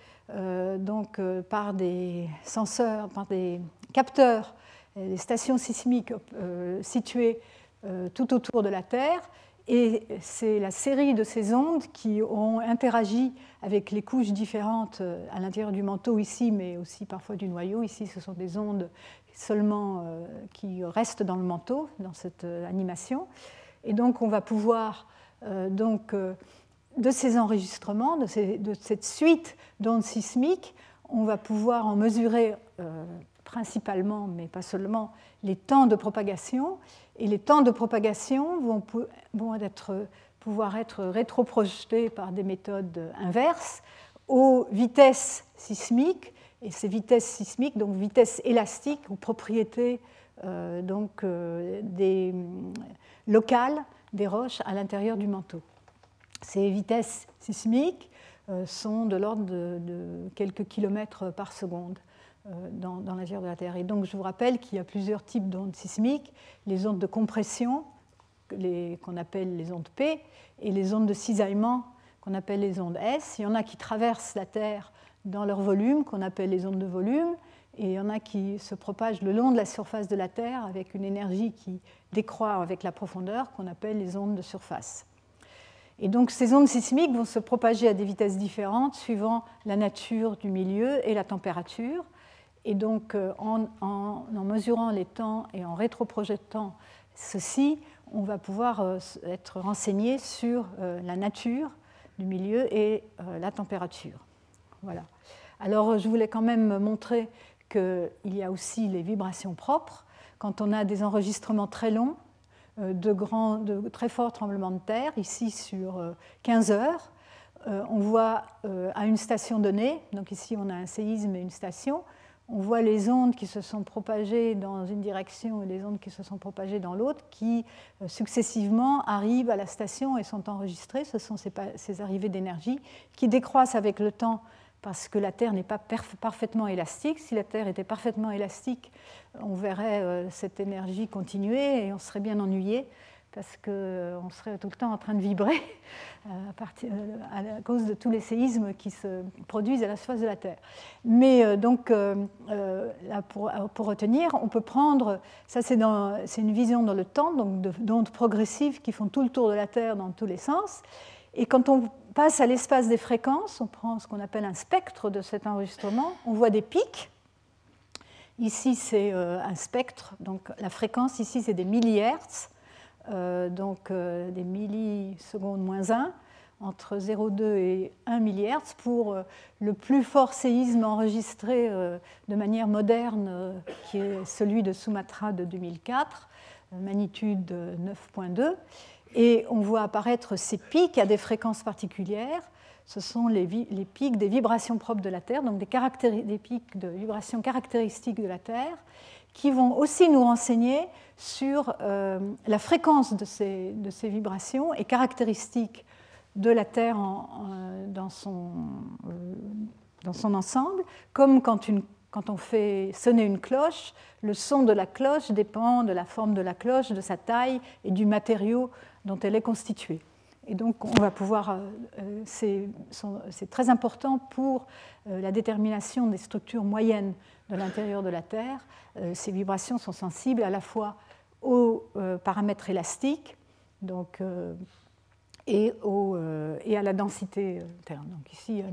donc par des senseurs, par des capteurs les stations sismiques euh, situées euh, tout autour de la Terre. Et c'est la série de ces ondes qui ont interagi avec les couches différentes euh, à l'intérieur du manteau ici, mais aussi parfois du noyau. Ici, ce sont des ondes seulement qui restent dans le manteau, dans cette animation. Et donc, on va pouvoir, donc, de ces enregistrements, de cette suite d'ondes sismiques, on va pouvoir en mesurer principalement, mais pas seulement, les temps de propagation. Et les temps de propagation vont, pouvoir être rétroprojetés par des méthodes inverses aux vitesses sismiques. Et ces vitesses sismiques, donc vitesses élastiques ou propriétés euh, euh, locales des roches à l'intérieur du manteau. Ces vitesses sismiques sont de l'ordre de, quelques kilomètres par seconde dans, dans la de la Terre. Et donc je vous rappelle qu'il y a plusieurs types d'ondes sismiques, les ondes de compression qu'on appelle les ondes P et les ondes de cisaillement qu'on appelle les ondes S. Il y en a qui traversent la Terre dans leur volume, qu'on appelle les ondes de volume, et il y en a qui se propagent le long de la surface de la Terre avec une énergie qui décroît avec la profondeur, qu'on appelle les ondes de surface. Et donc ces ondes sismiques vont se propager à des vitesses différentes suivant la nature du milieu et la température. Et donc euh, en, mesurant les temps et en rétroprojetant ceci, on va pouvoir euh, être renseigné sur euh, la nature du milieu et la température. Voilà. Alors je voulais quand même montrer qu'il y a aussi les vibrations propres. Quand on a des enregistrements très longs, de, grands, de très forts tremblements de terre, ici sur 15 euh, heures, on voit à une station donnée, donc ici on a un séisme et une station, on voit les ondes qui se sont propagées dans une direction et les ondes qui se sont propagées dans l'autre, qui successivement arrivent à la station et sont enregistrées. Ce sont ces, ces arrivées d'énergie qui décroissent avec le temps parce que la Terre n'est pas parfaitement élastique. Si la Terre était parfaitement élastique, on verrait euh, cette énergie continuer et on serait bien ennuyé parce qu'on euh, serait tout le temps en train de vibrer [LAUGHS] euh, à, cause de tous les séismes qui se produisent à la surface de la Terre. Mais donc, pour, retenir, on peut prendre, ça c'est une vision dans le temps, donc d'ondes progressives qui font tout le tour de la Terre dans tous les sens. Et quand on passe à l'espace des fréquences, on prend ce qu'on appelle un spectre de cet enregistrement, on voit des pics. Ici, c'est euh, un spectre, donc la fréquence ici, c'est des millihertz, euh, donc euh, des millisecondes moins 1, entre 0,2 et 1 millihertz pour le plus fort séisme enregistré de manière moderne, qui est celui de Sumatra de 2004, magnitude 9.2. Et on voit apparaître ces pics à des fréquences particulières. Ce sont les, pics des vibrations propres de la Terre, donc des, pics de vibrations caractéristiques de la Terre, qui vont aussi nous renseigner sur euh, la fréquence de ces, vibrations et caractéristiques de la Terre dans, son, euh, dans, son, ensemble, comme quand on fait sonner une cloche, le son de la cloche dépend de la forme de la cloche, de sa taille et du matériau dont elle est constituée. Et donc, on va pouvoir. Euh, euh, c'est très important pour euh, la détermination des structures moyennes de l'intérieur de la Terre. Ces vibrations sont sensibles à la fois aux paramètres élastiques donc, et, à la densité terre. Donc, ici,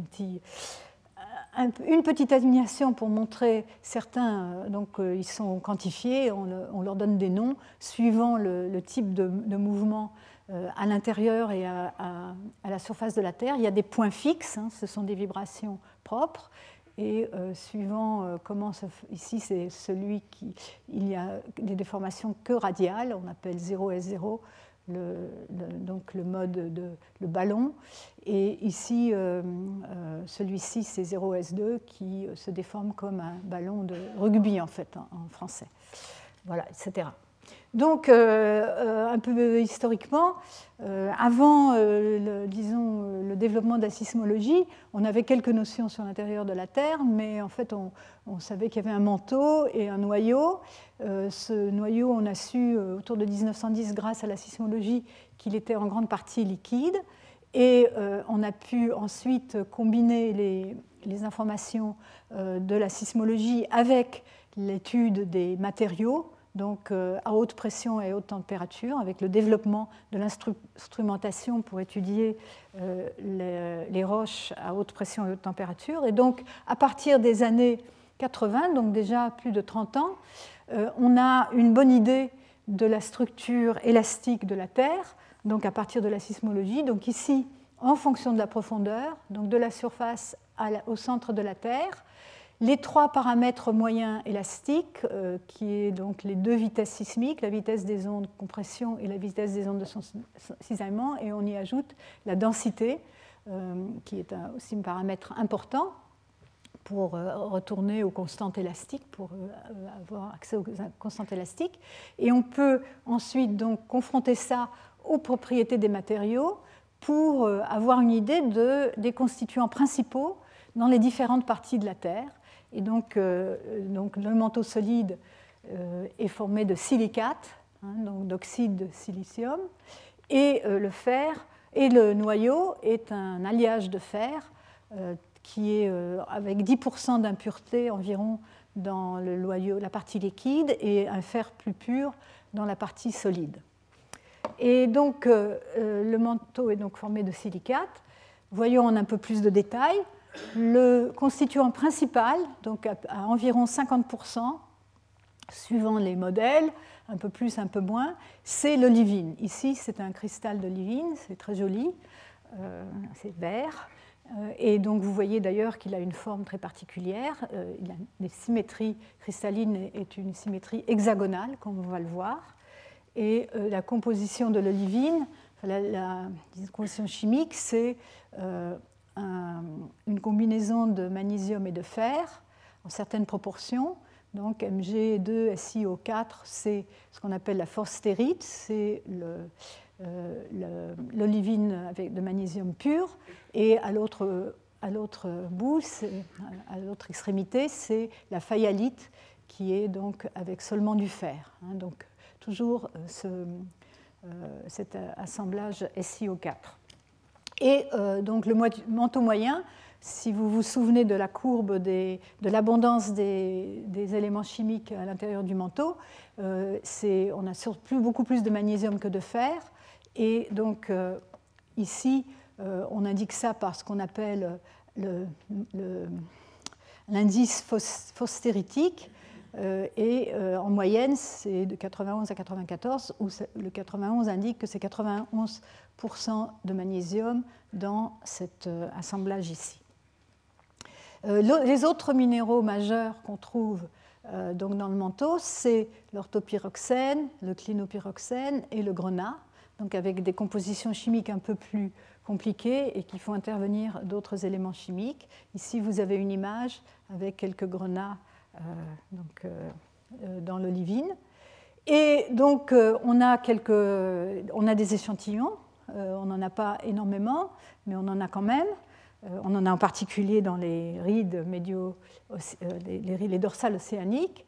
une petite animation pour montrer certains, donc ils sont quantifiés, on, leur donne des noms suivant le, type de, mouvement à l'intérieur et à, la surface de la Terre. Il y a des points fixes, hein, ce sont des vibrations propres, et suivant comment, ici c'est celui qui, il y a des déformations que radiales, on appelle 0S0, le, donc le mode de le ballon. Et ici, euh, euh, celui-ci, c'est 0S2 qui se déforme comme un ballon de rugby, en fait, en, français. Voilà, etc. Donc, euh, un peu historiquement, avant, le, disons, le développement de la sismologie, on avait quelques notions sur l'intérieur de la Terre, mais en fait, on, savait qu'il y avait un manteau et un noyau. ce noyau, on a su autour de 1910, grâce à la sismologie, qu'il était en grande partie liquide. Et euh, on a pu ensuite combiner les, informations euh, de la sismologie avec l'étude des matériaux, donc euh, à haute pression et haute température, avec le développement de l'instrumentation pour étudier les, roches à haute pression et haute température. Et donc, à partir des années 80, donc déjà plus de 30 ans, on a une bonne idée de la structure élastique de la Terre donc à partir de la sismologie. Donc ici, en fonction de la profondeur, donc de la surface au centre de la Terre, les trois paramètres moyens élastiques, euh, qui est donc les deux vitesses sismiques, la vitesse des ondes de compression et la vitesse des ondes de cisaillement, et on y ajoute la densité, euh, qui est aussi un paramètre important pour euh, retourner aux constantes élastiques, pour avoir accès aux constantes élastiques. Et on peut ensuite donc confronter ça aux propriétés des matériaux pour avoir une idée de, des constituants principaux dans les différentes parties de la Terre. Et donc, donc le manteau solide est formé de silicates, hein, donc d'oxyde de silicium, et le fer et le noyau est un alliage de fer qui est avec 10% d'impureté environ dans le noyau, la partie liquide et un fer plus pur dans la partie solide. Et donc euh, euh, le manteau est donc formé de silicates. Voyons en un peu plus de détails. Le constituant principal, donc à, environ 50%, suivant les modèles, un peu plus, un peu moins, c'est l'olivine. Ici, c'est un cristal d'olivine, c'est très joli, euh, c'est vert. Euh, et donc vous voyez d'ailleurs qu'il a une forme très particulière. Euh, il a des symétries cristallines est une symétrie hexagonale, comme on va le voir. Et la composition de l'olivine, la, composition chimique, c'est une combinaison de magnésium et de fer en certaines proportions. Donc Mg2SiO4, c'est ce qu'on appelle la phosphérite, c'est le, euh, l'olivine avec de magnésium pur, et à l'autre, bout, à l'autre extrémité, c'est la faïalite qui est donc avec seulement du fer. Hein. donc toujours euh, euh, cet assemblage SiO4. Et donc le manteau moyen, si vous vous souvenez de la courbe de l'abondance des, éléments chimiques à l'intérieur du manteau, c'est, on a beaucoup plus de magnésium que de fer. Et donc euh, ici, euh, on indique ça par ce qu'on appelle l'indice phosphéritique. Euh, et en moyenne, c'est de 91 à 94, où le 91 indique que c'est 91% de magnésium dans cet assemblage ici. les autres minéraux majeurs qu'on trouve donc dans le manteau, c'est l'orthopyroxène, le clinopyroxène et le grenat donc avec des compositions chimiques un peu plus compliquées et qui font intervenir d'autres éléments chimiques. Ici, vous avez une image avec quelques grenats euh, donc, euh, euh, dans l'olivine. Et donc, on, a quelques, on a des échantillons, on n'en a pas énormément, mais on en a quand même. on en a en particulier dans les rides médio, les, rides dorsales océaniques.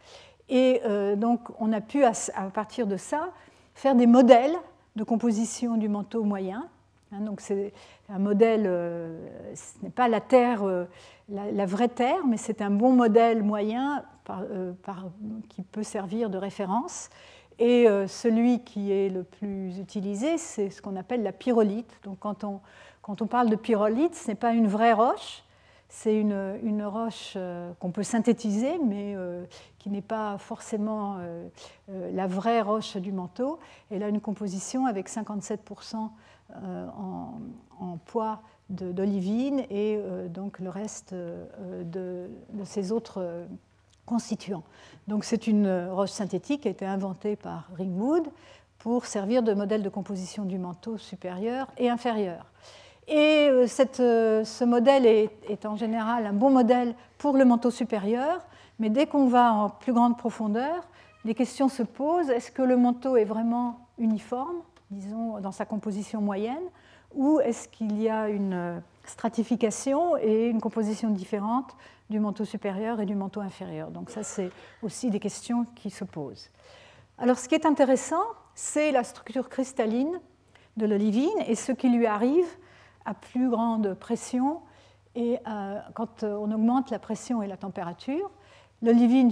Et donc, on a pu, à partir de ça, faire des modèles de composition du manteau moyen. Hein, donc c'est un modèle, euh, ce n'est pas la Terre, euh, la, vraie Terre, mais c'est un bon modèle moyen euh, qui peut servir de référence. Et celui qui est le plus utilisé, c'est ce qu'on appelle la pyrolite. Donc quand on, quand on parle de pyrolite, ce n'est pas une vraie roche, c'est une, une, roche qu'on peut synthétiser, mais qui n'est pas forcément euh, euh, la vraie roche du manteau. Elle a une composition avec 57% euh, en, poids d'olivine et donc le reste de, de ses autres constituants. Donc c'est une roche synthétique qui a été inventée par Ringwood pour servir de modèle de composition du manteau supérieur et inférieur. Et cette, ce modèle est, est, en général un bon modèle pour le manteau supérieur mais dès qu'on va en plus grande profondeur, les questions se posent. Est-ce que le manteau est vraiment uniforme, disons, dans sa composition moyenne, ou est-ce qu'il y a une stratification et une composition différente du manteau supérieur et du manteau inférieur Donc ça, c'est aussi des questions qui se posent. Alors ce qui est intéressant, c'est la structure cristalline de l'olivine et ce qui lui arrive à plus grande pression et quand on augmente la pression et la température l'olivine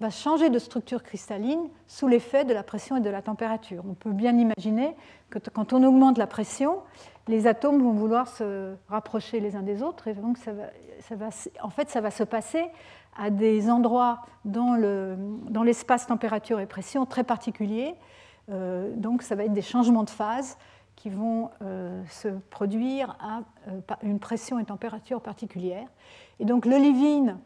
va changer de structure cristalline sous l'effet de la pression et de la température. On peut bien imaginer que quand on augmente la pression, les atomes vont vouloir se rapprocher les uns des autres et donc ça va, en fait ça va se passer à des endroits dans l'espace température et pression très particuliers. Euh, donc ça va être des changements de phase qui vont euh, se produire à euh, une pression et température particulières. Et donc l'olivine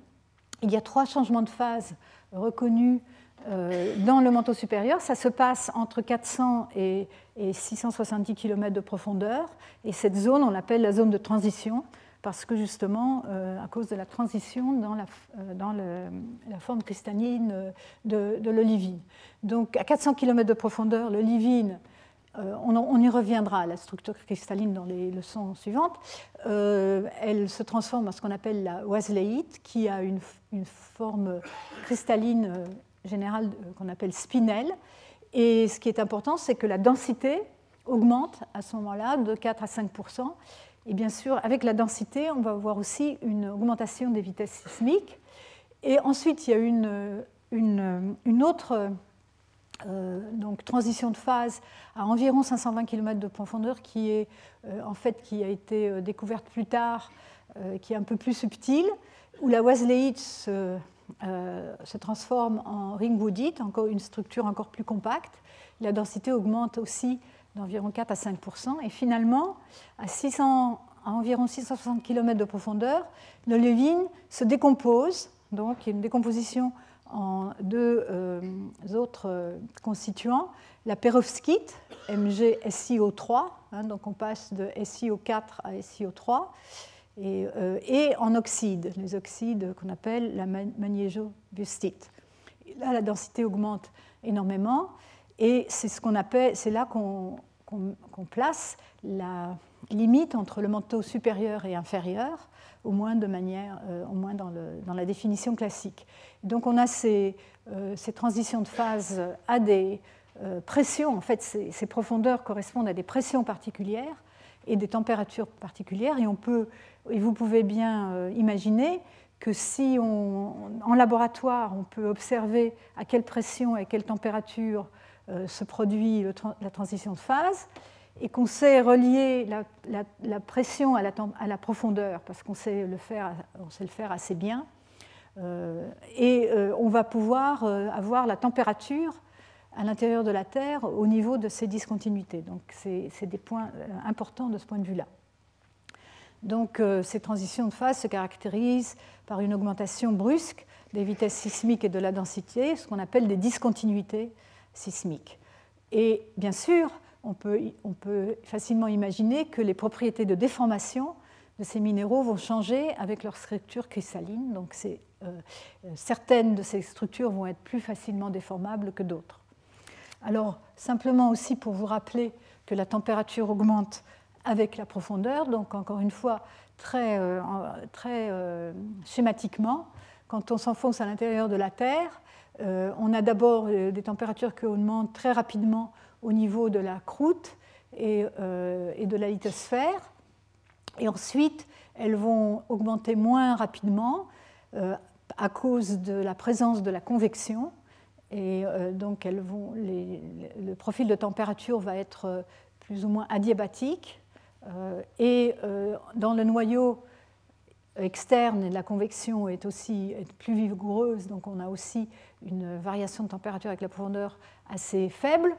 il y a trois changements de phase reconnus euh, dans le manteau supérieur. Ça se passe entre 400 et 670 km de profondeur. Et cette zone, on l'appelle la zone de transition, parce que justement, euh, à cause de la transition dans la, euh, forme cristalline de, de l'olivine. Donc à 400 km de profondeur, l'olivine on, y reviendra, la structure cristalline dans les leçons suivantes, elle se transforme en ce qu'on appelle la oaseléite, qui a une, forme cristalline générale qu'on appelle spinelle. Et ce qui est important, c'est que la densité augmente à ce moment-là de 4 à 5% Et bien sûr, avec la densité, on va voir aussi une augmentation des vitesses sismiques. Et ensuite, il y a une, autre euh, donc, transition de phase à environ 520 km de profondeur qui, est, euh, en fait, qui a été euh, découverte plus tard, qui est un peu plus subtile, où la Wesleyite se, transforme en ringwoodite, encore une structure encore plus compacte. La densité augmente aussi d'environ 4 à 5% Et finalement, à, 600, à environ 660 km de profondeur, l'olivine se décompose, donc il y a une décomposition en deux euh, autres euh, constituants, la perovskite, MgSiO3, hein, donc on passe de SiO4 à SiO3, et, euh, et en oxyde, les oxydes qu'on appelle la magnésiobustite. Là, la densité augmente énormément, et c'est ce qu'on appelle, c'est là qu'on place la limite entre le manteau supérieur et inférieur, au moins de manière, au moins dans, la définition classique. Donc on a ces, euh, transitions de phase à des euh, pressions, en fait ces, profondeurs correspondent à des pressions particulières et des températures particulières, et, on peut, et vous pouvez bien euh, imaginer que si en laboratoire on peut observer à quelle pression et à quelle température se produit la transition de phase, et qu'on sait relier la, pression à la, profondeur, parce qu'on sait, le faire, assez bien, euh, et euh, on va pouvoir euh, avoir la température à l'intérieur de la Terre au niveau de ces discontinuités. Donc c'est des points importants de ce point de vue-là. Donc ces transitions de phase se caractérisent par une augmentation brusque des vitesses sismiques et de la densité, ce qu'on appelle des discontinuités sismiques. Et bien sûr, on peut, facilement imaginer que les propriétés de déformation de ces minéraux vont changer avec leur structure cristalline. Donc euh, euh, certaines de ces structures vont être plus facilement déformables que d'autres. Alors, simplement aussi pour vous rappeler que la température augmente avec la profondeur, donc encore une fois, très, euh, très schématiquement, quand on s'enfonce à l'intérieur de la Terre, on a d'abord des températures qui augmentent très rapidement au niveau de la croûte et, et de la lithosphère, et ensuite elles vont augmenter moins rapidement à cause de la présence de la convection. Et euh, donc, elles vont, le profil de température va être euh, plus ou moins adiabatique. Euh, et dans le noyau externe, la convection est aussi plus vigoureuse, donc on a aussi une variation de température avec la profondeur assez faible,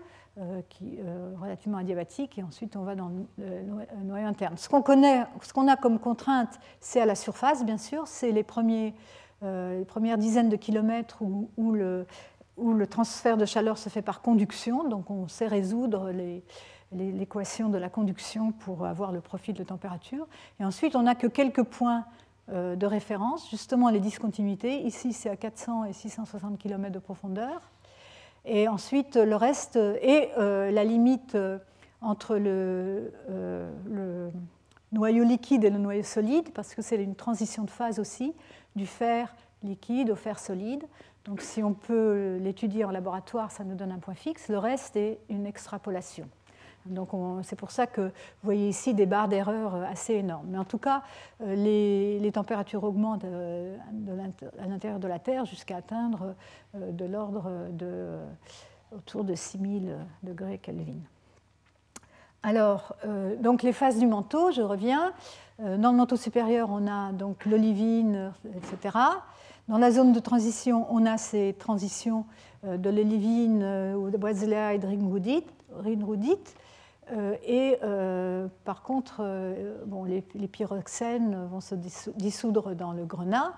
qui, relativement adiabatique, et ensuite on va dans le noyau interne. Ce qu'on connaît, ce qu'on a comme contrainte, c'est à la surface, bien sûr, c'est les premiers euh, les premières dizaines de kilomètres où, le, transfert de chaleur se fait par conduction. Donc on sait résoudre l'équation de la conduction pour avoir le profil de température. Et ensuite, on n'a que quelques points euh, de référence, justement les discontinuités. Ici, c'est à 400 et 660 km de profondeur. Et ensuite, le reste est euh, la limite entre le, le, noyau liquide et le noyau solide, parce que c'est une transition de phase aussi du fer liquide au fer solide. Donc si on peut l'étudier en laboratoire, ça nous donne un point fixe. Le reste est une extrapolation. Donc c'est pour ça que vous voyez ici des barres d'erreur assez énormes. Mais en tout cas, euh, les, températures augmentent euh, à l'intérieur de la Terre jusqu'à atteindre euh, de l'ordre de autour de 6000 degrés Kelvin. Alors, donc les phases du manteau, je reviens. Euh, dans le manteau supérieur, on a donc l'olivine, etc. Dans la zone de transition, on a ces transitions euh, de l'olivine euh, ou de Boiselea et de ringrudite. Et par contre, bon, les, pyroxènes vont se dissoudre dans le grenat.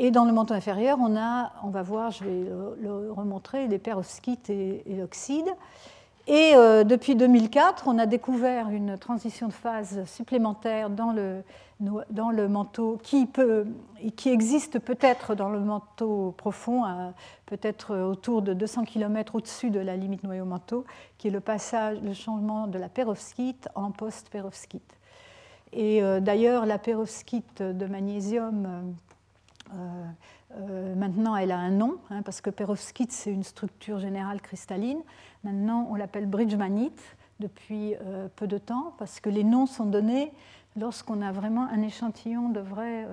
Et dans le manteau inférieur, on a, on va voir, je vais le, remontrer, les perovskites et, et l'oxyde. Et depuis 2004, on a découvert une transition de phase supplémentaire dans le, dans le manteau, qui, peut, qui existe peut-être dans le manteau profond, peut-être autour de 200 km au-dessus de la limite noyau-manteau, qui est le passage, le changement de la perovskite en post-perovskite. Et euh, d'ailleurs, la perovskite de magnésium, euh, euh, maintenant, elle a un nom, hein, parce que perovskite, c'est une structure générale cristalline. Maintenant, on l'appelle bridgemanite depuis peu de temps, parce que les noms sont donnés lorsqu'on a vraiment un échantillon de vraies,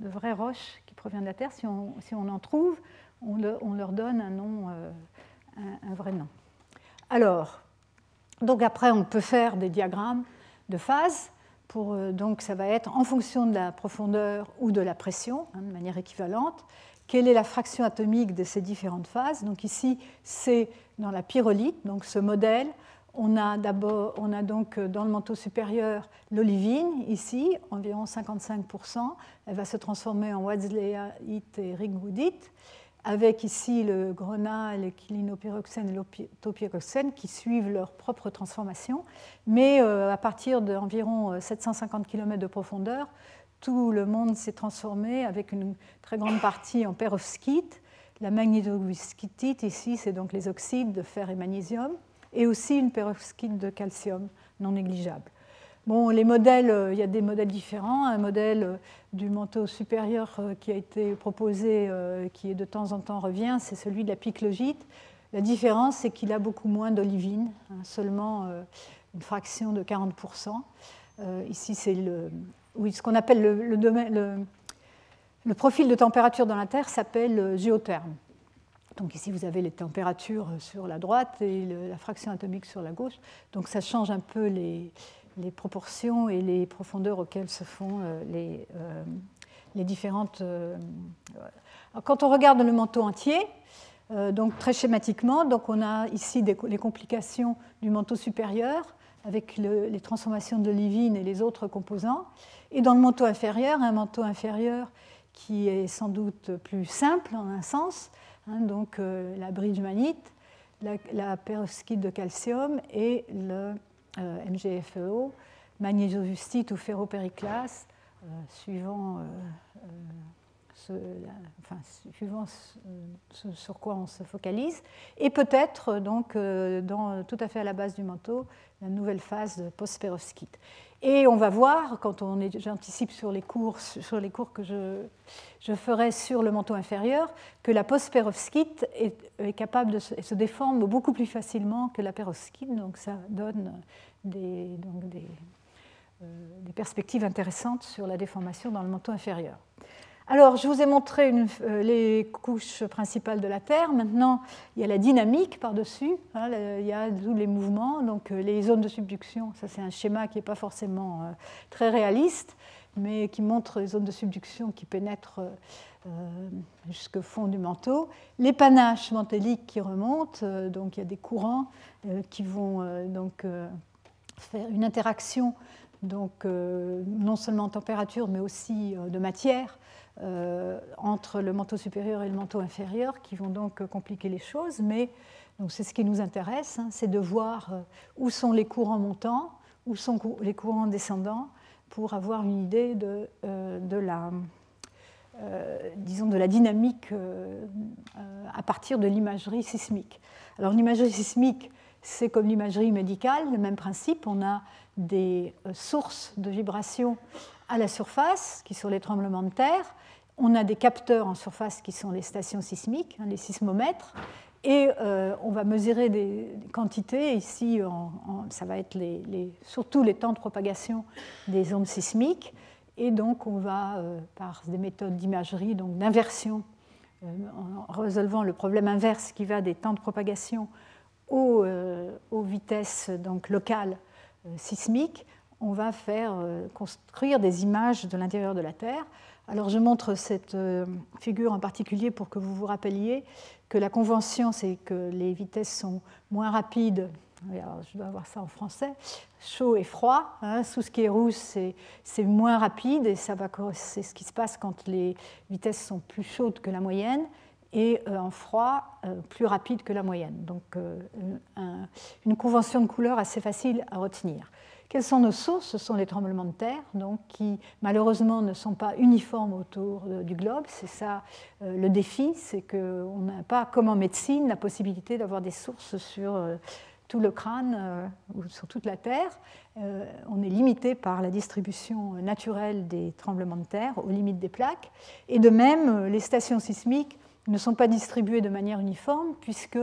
vraies roches qui provient de la Terre. Si on, en trouve, on, leur donne un nom, un, vrai nom. Alors, donc après, on peut faire des diagrammes de phase. Euh, donc ça va être en fonction de la profondeur ou de la pression, hein, de manière équivalente, quelle est la fraction atomique de ces différentes phases. Donc ici, c'est dans la pyrolite, donc ce modèle. On a, d'abord, on a donc euh, dans le manteau supérieur l'olivine, ici, environ 55%. Elle va se transformer en wadzléaïte et ringwoodite avec ici le grenat, l'équilinopyroxène et l'opyroxène qui suivent leur propre transformation. Mais euh, à partir d'environ 750 euh, km de profondeur, tout le monde s'est transformé avec une très grande partie en perovskite. La magnétoskitite, ici, c'est donc les oxydes de fer et magnésium, et aussi une perovskite de calcium non négligeable. Bon, les modèles, euh, il y a des modèles différents. Un modèle euh, du manteau supérieur euh, qui a été proposé, qui de temps en temps revient, c'est celui de la piclogite. La différence, c'est qu'il a beaucoup moins d'olivine, hein, seulement une fraction de 40%. ici, c'est le, ce qu'on appelle le, profil de température dans la Terre s'appelle géotherme. Donc ici, vous avez les températures sur la droite et la fraction atomique sur la gauche. Donc ça change un peu les, proportions et les profondeurs auxquelles se font euh, les, euh, les différentes. Euh, quand on regarde le manteau entier, donc très schématiquement, donc on a ici les complications du manteau supérieur avec les transformations de l'olivine et les autres composants. Et dans le manteau inférieur, un manteau inférieur qui est sans doute plus simple en un sens, hein, donc la bridge manite, la, la perovskite de calcium et le euh, MGFEO, magnésiovustite ou ferropériclase, euh, suivant, euh, ce, sur quoi on se focalise, et peut-être donc tout à fait à la base du manteau, la nouvelle phase de post-perovskite. Et on va voir, quand on est, j'anticipe sur les cours, sur les cours que je, je ferai sur le manteau inférieur, que la post-perovskite est, capable de se, se, déforme beaucoup plus facilement que la perovskite, donc ça donne des, donc des, euh, des perspectives intéressantes sur la déformation dans le manteau inférieur. Alors, je vous ai montré euh, les couches principales de la Terre. Maintenant, il y a la dynamique par-dessus. Hein, il y a tous les mouvements. Donc, euh, les zones de subduction, ça c'est un schéma qui n'est pas forcément euh, très réaliste, mais qui montre les zones de subduction qui pénètrent jusqu'au fond du manteau. Les panaches mantéliques qui remontent. donc, il y a des courants qui vont donc faire une interaction donc non seulement en température mais aussi de matière entre le manteau supérieur et le manteau inférieur qui vont donc compliquer les choses, mais c'est ce qui nous intéresse, hein, c'est de voir euh, où sont les courants montants, où sont les courants descendants, pour avoir une idée de, euh, la, disons de la dynamique à partir de l'imagerie sismique. Alors l'imagerie sismique, c'est comme l'imagerie médicale, le même principe. On a des sources de vibrations à la surface, qui sont les tremblements de terre. On a des capteurs en surface qui sont les stations sismiques, hein, les sismomètres, et euh, on va mesurer des, quantités. Ici, ça va être surtout les temps de propagation des ondes sismiques. Et donc, on va, euh, par des méthodes d'imagerie, donc d'inversion, euh, en résolvant le problème inverse qui va des temps de propagation aux, aux vitesses donc, locales sismiques, on va faire euh, construire des images de l'intérieur de la Terre. Alors je montre cette euh, figure en particulier pour que vous vous rappeliez que la convention, c'est que les vitesses sont moins rapides. je dois avoir ça en français. Chaud et froid. Hein, sous ce qui est rouge, c'est moins rapide et ça va c'est ce qui se passe quand les vitesses sont plus chaudes que la moyenne. et en froid plus rapide que la moyenne. Donc une convention de couleur assez facile à retenir. Quelles sont nos sources? Ce sont les tremblements de terre, donc, qui malheureusement ne sont pas uniformes autour du globe. C'est ça le défi, c'est qu'on n'a pas, comme en médecine, la possibilité d'avoir des sources sur tout le crâne ou sur toute la Terre. Euh, on est limité par la distribution naturelle des tremblements de terre aux limites des plaques. Et de même, euh, les stations sismiques ne sont pas distribuées de manière uniforme puisque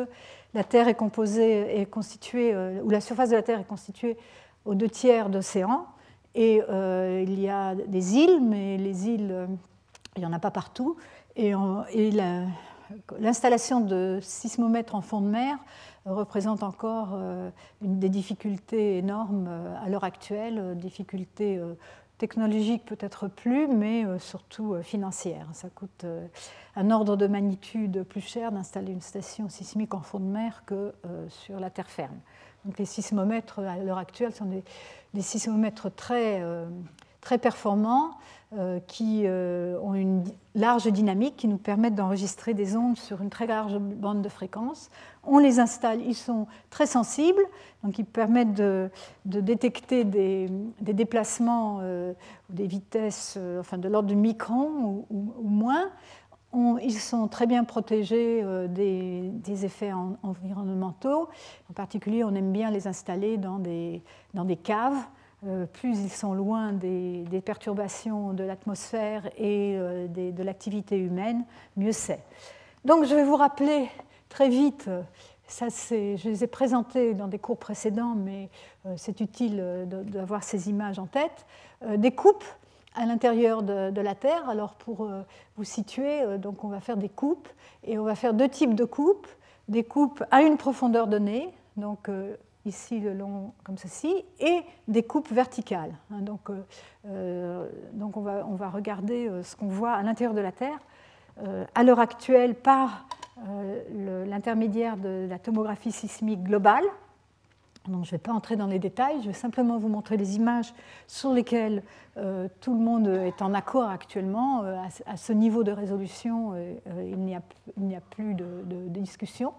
la Terre est composée, est constituée, euh, ou la surface de la Terre est constituée aux deux tiers d'océans. Et il y a des îles, mais les îles, il n'y en a pas partout. Et, l'installation de sismomètres en fond de mer représente encore euh, des difficultés énormes euh, à l'heure actuelle, euh, difficultés technologiques peut-être plus, mais surtout financières. Ça coûte un ordre de magnitude plus cher d'installer une station sismique en fond de mer que sur la terre ferme. Les sismomètres à l'heure actuelle sont des, sismomètres très, très performants euh, qui euh, ont une large dynamique, qui nous permettent d'enregistrer des ondes sur une très large bande de fréquences. On les installe, ils sont très sensibles, donc ils permettent de, détecter des, déplacements euh, ou des vitesses enfin de l'ordre du micron ou, moins. Ils sont très bien protégés des, effets environnementaux. En particulier, on aime bien les installer dans des, dans des caves euh, plus ils sont loin des, perturbations de l'atmosphère et euh, de l'activité humaine, mieux c'est. Donc je vais vous rappeler très vite, ça je les ai présentés dans des cours précédents, mais euh, c'est utile d'avoir ces images en tête, des coupes à l'intérieur de, la Terre. Alors pour vous situer, donc on va faire des coupes et on va faire deux types de coupes, des coupes à une profondeur donnée, donc ici le long comme ceci, et des coupes verticales. Hein. donc, euh, euh, on, va, regarder euh, ce qu'on voit à l'intérieur de la Terre. à l'heure actuelle, par l'intermédiaire de la tomographie sismique globale. Donc, je ne vais pas entrer dans les détails, je vais simplement vous montrer les images sur lesquelles tout le monde est en accord actuellement. À, ce niveau de résolution, il n'y a, plus de discussion.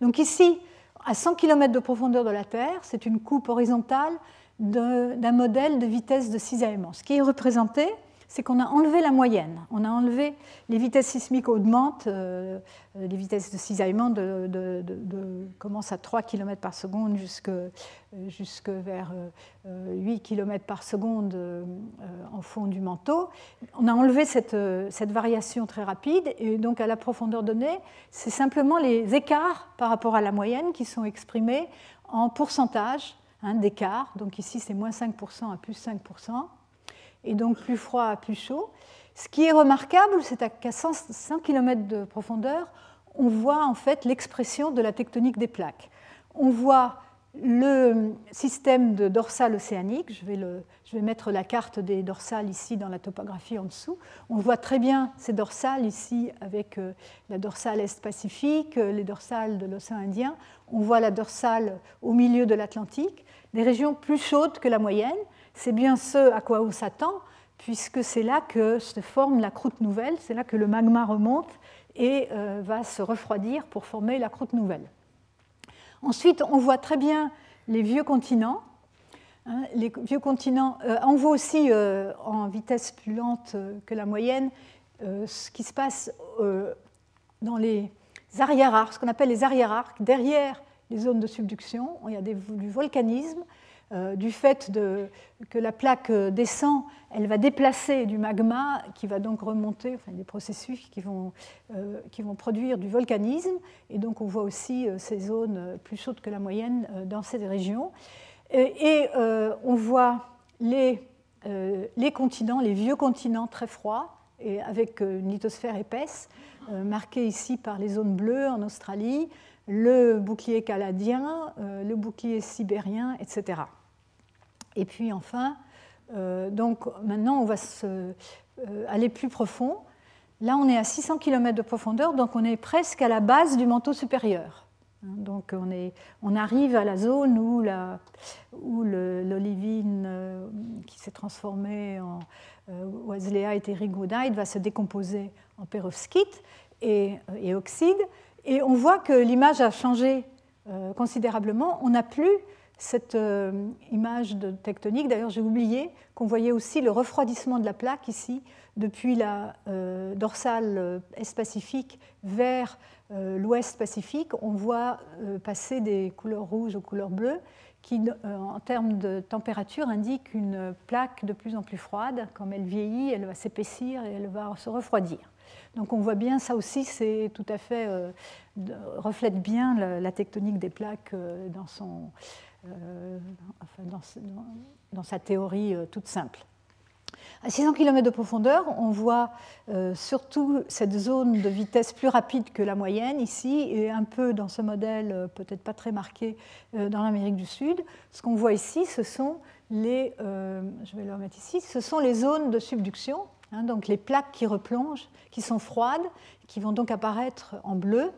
Donc ici, à 100 km de profondeur de la Terre, c'est une coupe horizontale d'un modèle de vitesse de cisaillement. Ce qui est représenté, c'est qu'on a enlevé la moyenne. On a enlevé les vitesses sismiques augmentent, euh, les vitesses de cisaillement de, commencent à 3 km par seconde jusque, jusque vers 8 euh, km par seconde euh, en fond du manteau. On a enlevé cette, cette variation très rapide et donc à la profondeur donnée, c'est simplement les écarts par rapport à la moyenne qui sont exprimés en pourcentage hein, d'écart. Donc ici c'est moins 5% à plus 5% et donc plus froid à plus chaud. Ce qui est remarquable, c'est qu'à 100 km de profondeur, on voit en fait l'expression de la tectonique des plaques. On voit le système de dorsale océanique, je vais, je vais, mettre la carte des dorsales ici dans la topographie en dessous. On voit très bien ces dorsales ici avec euh, la dorsale Est-Pacifique, euh, les dorsales de l'océan Indien. On voit la dorsale au milieu de l'Atlantique, des régions plus chaudes que la moyenne, c'est bien ce à quoi on s'attend, puisque c'est là que se forme la croûte nouvelle, c'est là que le magma remonte et euh, va se refroidir pour former la croûte nouvelle. Ensuite, on voit très bien les vieux continents. Hein, continents, euh, on voit aussi euh, en vitesse plus lente que la moyenne ce qui se passe dans les arrière-arcs, ce qu'on appelle les arrière-arcs, derrière les zones de subduction. Il y a du volcanisme euh, du fait que la plaque euh, descend, elle va déplacer du magma qui va donc remonter, enfin des processus qui vont, euh, qui vont produire du volcanisme. Et donc on voit aussi ces zones plus chaudes que la moyenne dans ces régions. Et, on voit les, les continents, les vieux continents très froids, et avec une lithosphère épaisse, marquée ici par les zones bleues en Australie, le bouclier canadien, le bouclier sibérien, etc. Et puis enfin, euh, donc maintenant on va euh, aller plus profond. Là on est à 600 km de profondeur, donc on est presque à la base du manteau supérieur. Hein, donc on, est, on arrive à la zone où, l'olivine euh, qui s'est transformée en Wesleyite et Rigudite va se décomposer en perovskite. et, et oxyde. Et on voit que l'image a changé considérablement. On n'a plus cette image de tectonique. D'ailleurs, j'ai oublié qu'on voyait aussi le refroidissement de la plaque ici, depuis la dorsale est-pacifique vers l'ouest pacifique. On voit passer des couleurs rouges aux couleurs bleues qui, euh, en termes de température, indique une plaque de plus en plus froide. Comme elle vieillit, elle va s'épaissir et elle va se refroidir. Donc on voit bien, ça aussi, c'est tout à fait, euh, reflète bien la, tectonique des plaques euh, dans, son, dans, sa théorie toute simple. À 600 km de profondeur, on voit euh, surtout cette zone de vitesse plus rapide que la moyenne ici, et un peu dans ce modèle, euh, peut-être pas très marqué, euh, dans l'Amérique du Sud. Ce qu'on voit ici, ce sont les, je vais le remettre ici, ce sont les zones de subduction, hein, donc les plaques qui replongent, qui sont froides, qui vont donc apparaître en bleu,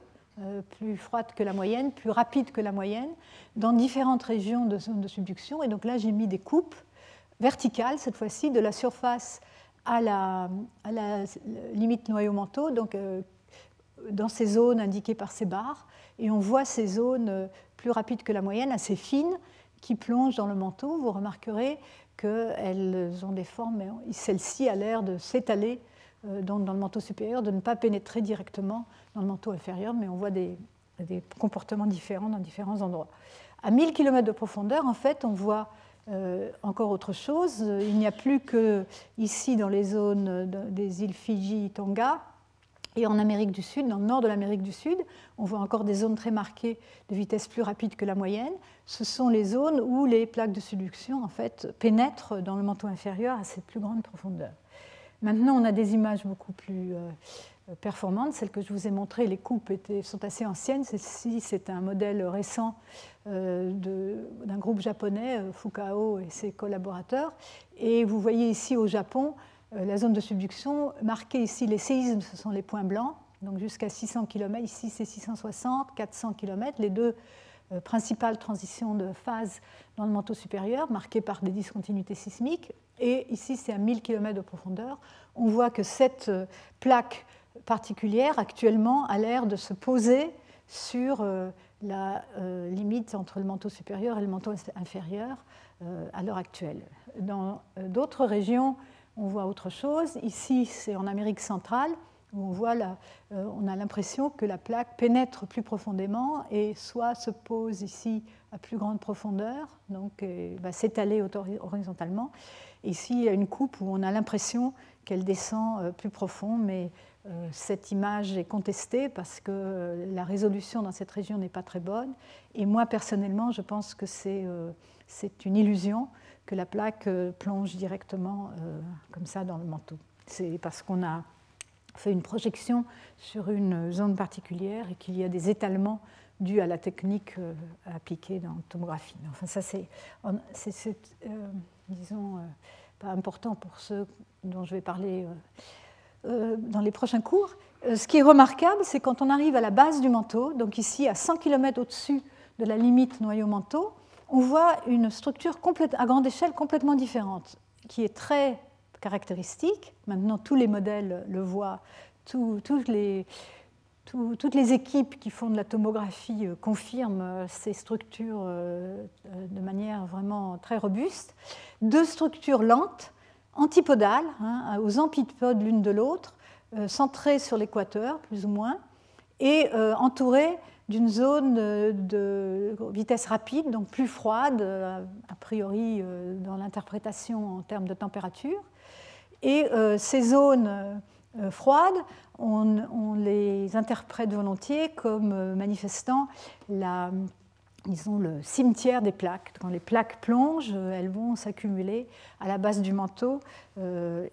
plus froides que la moyenne, plus rapides que la moyenne, dans différentes régions de zones de subduction. Et donc là, j'ai mis des coupes verticale, cette fois-ci, de la surface à la, à la limite noyau-manteau, donc euh, dans ces zones indiquées par ces barres. Et on voit ces zones euh, plus rapides que la moyenne, assez fines, qui plongent dans le manteau. Vous remarquerez qu'elles ont des formes, celle-ci a l'air de s'étaler euh, dans, dans, le manteau supérieur, de ne pas pénétrer directement dans le manteau inférieur, mais on voit des, des comportements différents dans différents endroits. À 1000 km de profondeur, en fait, on voit euh, encore autre chose, il n'y a plus que ici dans les zones des îles Fidji, Tonga, et en Amérique du Sud, dans le nord de l'Amérique du Sud, on voit encore des zones très marquées de vitesse plus rapide que la moyenne. Ce sont les zones où les plaques de subduction en fait, pénètrent dans le manteau inférieur à cette plus grande profondeur. Maintenant, on a des images beaucoup plus euh, performantes. Celles que je vous ai montrées, les coupes étaient, sont assez anciennes. Ceci, c'est un modèle récent euh, d'un groupe japonais, euh, Fukao et ses collaborateurs. Et vous voyez ici au Japon la zone de subduction, marquée ici les séismes, ce sont les points blancs, donc jusqu'à 600 km. Ici, c'est 660, 400 km, les deux principales transitions de phase dans le manteau supérieur, marquées par des discontinuités sismiques. Et ici, c'est à 1000 km de profondeur. On voit que cette plaque particulière, actuellement, a l'air de se poser sur la euh, limite entre le manteau supérieur et le manteau inférieur euh, à l'heure actuelle. Dans euh, d'autres régions, on voit autre chose. Ici, c'est en Amérique centrale, où on, voit on a l'impression que la plaque pénètre plus profondément et soit se pose ici à plus grande profondeur, donc va s'étaler horizontalement. Ici, il y a une coupe où on a l'impression qu'elle descend plus profond, mais euh, cette image est contestée parce que la résolution dans cette région n'est pas très bonne. Et moi, personnellement, je pense que c'est euh, une illusion que la plaque euh, plonge directement comme ça dans le manteau. C'est parce qu'on a fait une projection sur une zone particulière et qu'il y a des étalements dus à la technique appliquée dans la tomographie. Enfin, ça, c'est, disons, pas important pour ceux dont je vais parler euh, dans les prochains cours. Euh, ce qui est remarquable, c'est quand on arrive à la base du manteau, donc ici à 100 km au-dessus de la limite noyau-manteau, on voit une structure à grande échelle complètement différente, qui est très caractéristique. Maintenant, tous les modèles le voient, toutes, les, équipes qui font de la tomographie euh, confirment ces structures de manière vraiment très robuste. Deux structures lentes antipodales, hein, aux antipodes l'une de l'autre, euh, centrées sur l'équateur, plus ou moins, et euh, entourées d'une zone de vitesse rapide, donc plus froide, euh, a priori dans l'interprétation en termes de température. Et ces zones froides, on, les interprète volontiers comme manifestant la, disons, le cimetière des plaques. Quand les plaques plongent, elles vont s'accumuler à la base du manteau. Euh,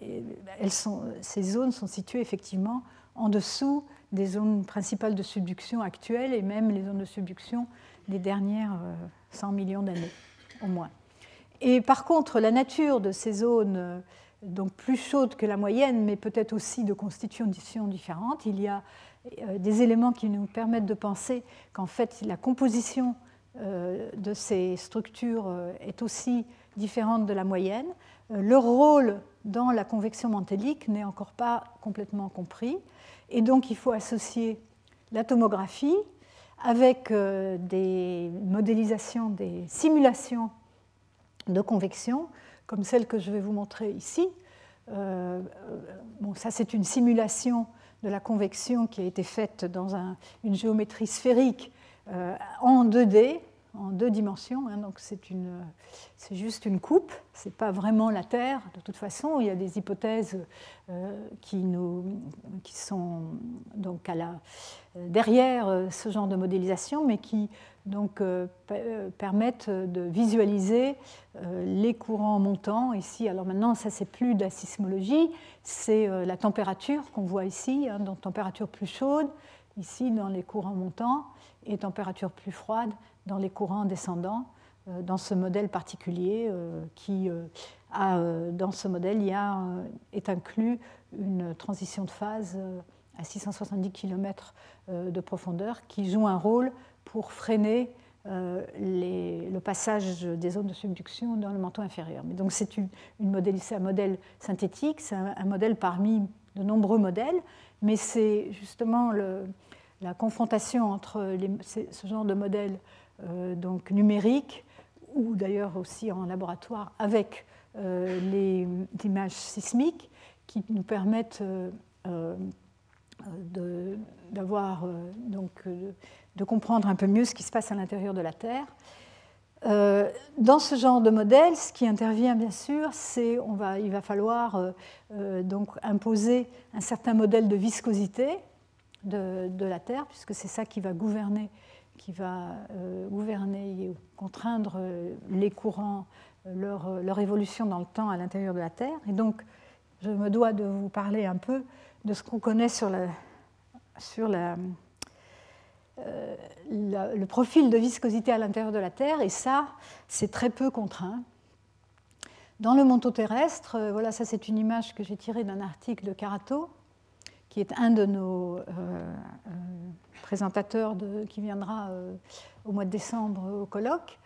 elles sont, ces zones sont situées effectivement en dessous des zones principales de subduction actuelles et même les zones de subduction des dernières 100 euh, millions d'années au moins. Et par contre, la nature de ces zones, euh, donc plus chaudes que la moyenne, mais peut-être aussi de constitution différente, il y a des éléments qui nous permettent de penser qu'en fait la composition euh, de ces structures euh, est aussi différentes de la moyenne. Leur rôle dans la convection mantélique n'est encore pas complètement compris. Et donc il faut associer la tomographie avec des modélisations, des simulations de convection, comme celle que je vais vous montrer ici. bon, ça c'est une simulation de la convection qui a été faite dans une géométrie sphérique euh, en 2D, en deux dimensions. Hein, donc c'est, juste une coupe, ce n'est pas vraiment la Terre. De toute façon, il y a des hypothèses euh, qui, sont donc derrière euh, ce genre de modélisation, mais qui donc, permettent de visualiser les courants montants. Ici, alors maintenant, ça c'est plus de la sismologie, c'est la température qu'on voit ici, hein, donc température plus chaude, ici dans les courants montants et température plus froide dans les courants descendants, euh, dans ce modèle particulier euh, qui euh, a, dans ce modèle, il y a, est inclus une transition de phase à 670 km de profondeur qui joue un rôle pour freiner le passage des zones de subduction dans le manteau inférieur. Donc c'est un modèle synthétique, c'est un, modèle parmi de nombreux modèles, mais c'est justement la confrontation entre ce genre de modèle euh, donc numérique ou d'ailleurs aussi en laboratoire avec euh, les images sismiques qui nous permettent euh, d'avoir donc de comprendre un peu mieux ce qui se passe à l'intérieur de la Terre. dans ce genre de modèle, ce qui intervient bien sûr, c'est on va, il va falloir donc imposer un certain modèle de viscosité de, la Terre, puisque c'est ça qui va gouverner, qui va euh, gouverner et contraindre euh, les courants, euh, leur, leur, évolution dans le temps à l'intérieur de la Terre. Et donc, je me dois de vous parler un peu de ce qu'on connaît sur, la, sur la, le profil de viscosité à l'intérieur de la Terre, et ça, c'est très peu contraint. Dans le manteau terrestre, voilà, ça c'est une image que j'ai tirée d'un article de Carato, qui est un de nos euh, euh, présentateurs qui viendra euh, au mois de décembre au colloque.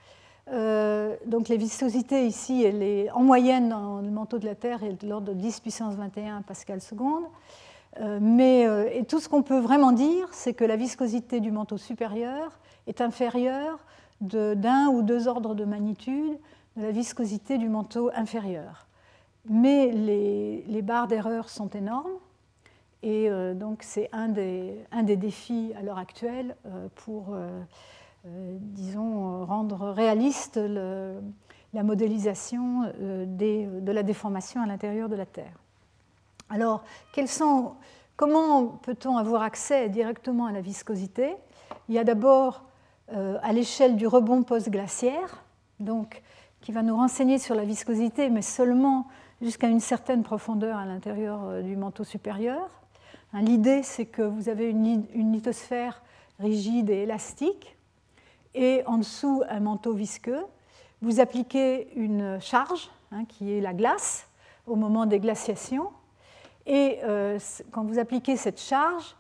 donc les viscosités ici, elle est en moyenne dans le manteau de la Terre, est de l'ordre de 10 puissance 21 pascal seconde. Mais et tout ce qu'on peut vraiment dire, c'est que la viscosité du manteau supérieur est inférieure d'un ou deux ordres de magnitude de la viscosité du manteau inférieur. Mais les, barres d'erreur sont énormes. Et euh, donc c'est un des, défis à l'heure actuelle euh, pour, euh, disons, rendre réaliste la modélisation de la déformation à l'intérieur de la Terre. Alors, comment peut-on avoir accès directement à la viscosité? Il y a d'abord à l'échelle du rebond post-glaciaire, donc qui va nous renseigner sur la viscosité, mais seulement jusqu'à une certaine profondeur à l'intérieur du manteau supérieur. Hein, l'idée, c'est que vous avez une, lithosphère rigide et élastique, et en dessous un manteau visqueux. Vous appliquez une charge, hein, qui est la glace, au moment des glaciations. Et euh, quand vous appliquez cette charge,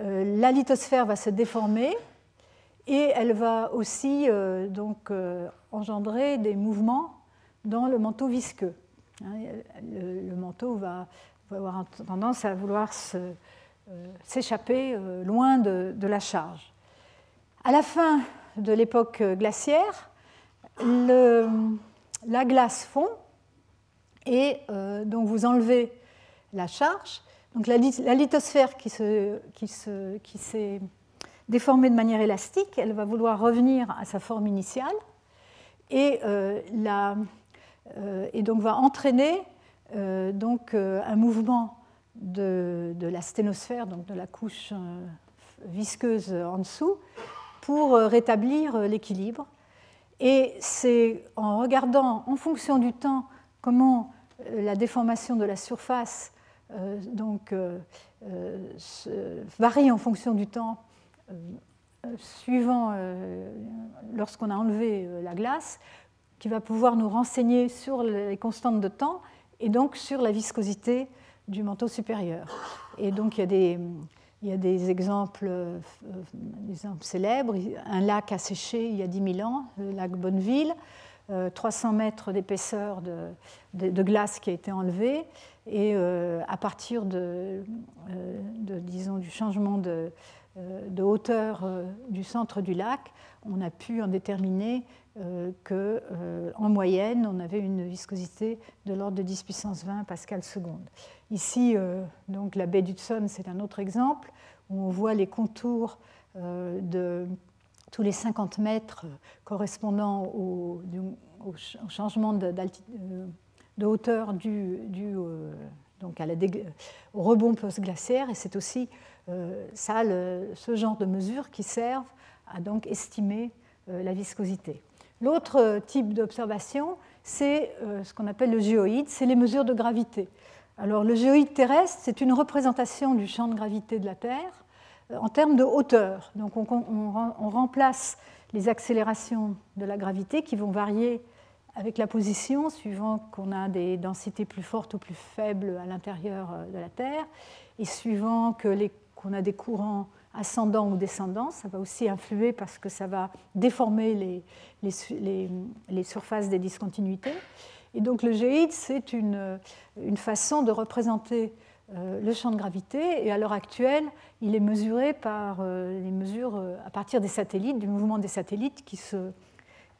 euh, la lithosphère va se déformer et elle va aussi euh, donc, engendrer des mouvements dans le manteau visqueux. Hein, le, manteau va avoir tendance à vouloir s'échapper loin de, la charge. À la fin de l'époque glaciaire, la glace fond et donc vous enlevez la charge. Donc la, lithosphère qui, qui, qui s'est déformée de manière élastique, elle va vouloir revenir à sa forme initiale et, la, et donc va entraîner euh, donc euh, un mouvement de, la sténosphère, donc de la couche euh, visqueuse en dessous, pour rétablir l'équilibre. Et c'est en regardant en fonction du temps comment la déformation de la surface donc, varie en fonction du temps suivant lorsqu'on a enlevé la glace, qui va pouvoir nous renseigner sur les constantes de temps et donc sur la viscosité du manteau supérieur. Et donc il y a des, exemples, euh, célèbres. Un lac a séché il y a 10 000 ans, le lac Bonneville. 300 mètres d'épaisseur de, glace qui a été enlevée. Et à partir de, disons, du changement de, hauteur du centre du lac, on a pu en déterminer qu'en moyenne, on avait une viscosité de l'ordre de 10 puissance 20 pascal seconde. Ici, donc, la baie d'Hudson, c'est un autre exemple où on voit les contours de tous les 50 mètres correspondant au, changement de, de, hauteur du, euh, donc au rebond post-glaciaire. Et c'est aussi euh, ça, ce genre de mesures qui servent à donc estimer euh, la viscosité. L'autre type d'observation, c'est ce qu'on appelle le géoïde, c'est les mesures de gravité. Alors le géoïde terrestre, c'est une représentation du champ de gravité de la Terre euh, en termes de hauteur. Donc on, remplace les accélérations de la gravité qui vont varier avec la position, suivant qu'on a des densités plus fortes ou plus faibles à l'intérieur euh, de la Terre, et suivant qu'on a des courants ascendants ou descendants. Ça va aussi influer parce que ça va déformer les, surfaces des discontinuités. Et donc le géide, c'est une, façon de représenter euh, le champ de gravité et à l'heure actuelle, il est mesuré par euh, les mesures à partir des satellites, du mouvement des satellites qui se,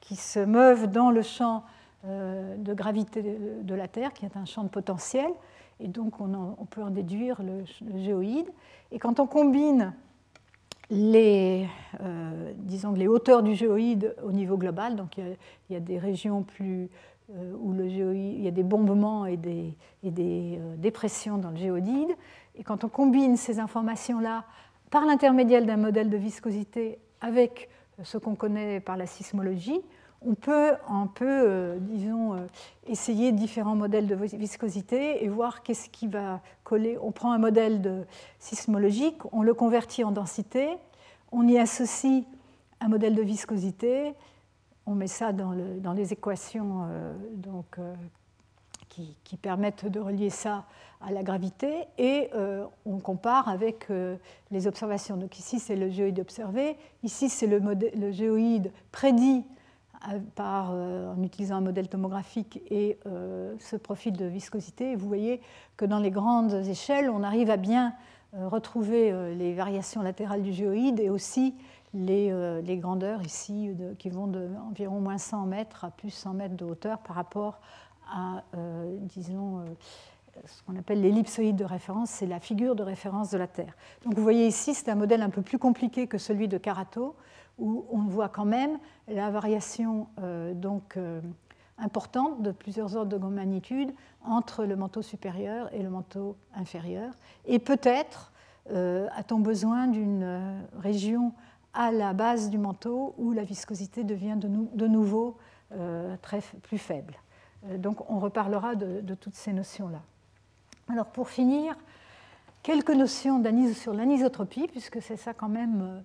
qui se meuvent dans le champ de gravité de la Terre, qui est un champ de potentiel, et donc on, peut en déduire le, géoïde. Et quand on combine les, disons, les hauteurs du géoïde au niveau global, donc il y a des régions plus euh, où le il y a des bombements et des, euh, dépressions dans le géodide. Et quand on combine ces informations-là par l'intermédiaire d'un modèle de viscosité avec ce qu'on connaît par la sismologie, on peut, un peu, euh, disons, essayer différents modèles de viscosité et voir qu'est-ce qui va coller. On prend un modèle de sismologique, on le convertit en densité, on y associe un modèle de viscosité, on met ça dans, les équations euh, donc, euh, qui, permettent de relier ça à la gravité et euh, on compare avec les observations. Donc ici c'est le géoïde observé, ici c'est le, le, géoïde prédit par, en utilisant un modèle tomographique et ce profil de viscosité. Vous voyez que dans les grandes échelles, on arrive à bien retrouver les variations latérales du géoïde et aussi euh, les, grandeurs ici qui vont d'environ moins 100 mètres à plus 100 mètres de hauteur par rapport à, euh, euh, ce qu'on appelle l'ellipsoïde de référence, c'est la figure de référence de la Terre. Donc vous voyez ici, c'est un modèle un peu plus compliqué que celui de Karato, où on voit quand même la variation donc, importante de plusieurs ordres de magnitude entre le manteau supérieur et le manteau inférieur. Et peut-être a-t-on besoin d'une région à la base du manteau où la viscosité devient de, nouveau euh, très, plus faible. Euh, donc on reparlera de, toutes ces notions-là. Alors pour finir, quelques notions sur l'anisotropie, puisque c'est ça quand même euh,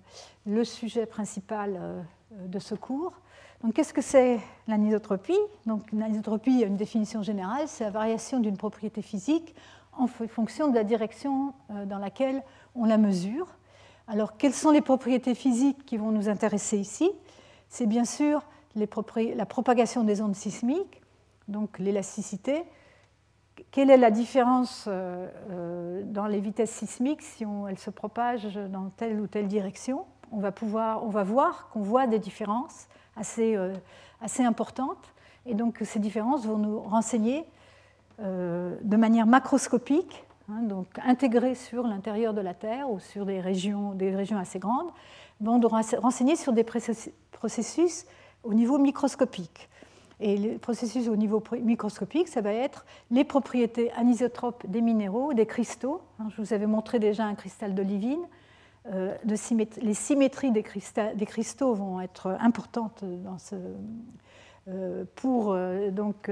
le sujet principal de ce cours. Donc qu'est-ce que c'est l'anisotropie? Donc l'anisotropie une définition générale, c'est la variation d'une propriété physique en fonction de la direction dans laquelle on la mesure. Alors, quelles sont les propriétés physiques qui vont nous intéresser ici? C'est bien sûr la propagation des ondes sismiques, donc l'élasticité. Quelle est la différence euh, euh, dans les vitesses sismiques si elles se propagent dans telle ou telle direction? On va, pouvoir, on va voir qu'on voit des différences assez, euh, importantes. Et donc ces différences vont nous renseigner de manière macroscopique Hein, donc intégrés sur l'intérieur de la Terre ou sur des régions, des régions assez grandes, vont renseigner sur des processus au niveau microscopique. Et les processus au niveau microscopique, ça va être les propriétés anisotropes des minéraux, des cristaux. Hein, je vous avais montré déjà un cristal d'olivine. Euh, les symétries des, cristaux vont être importantes euh, pour euh, donc,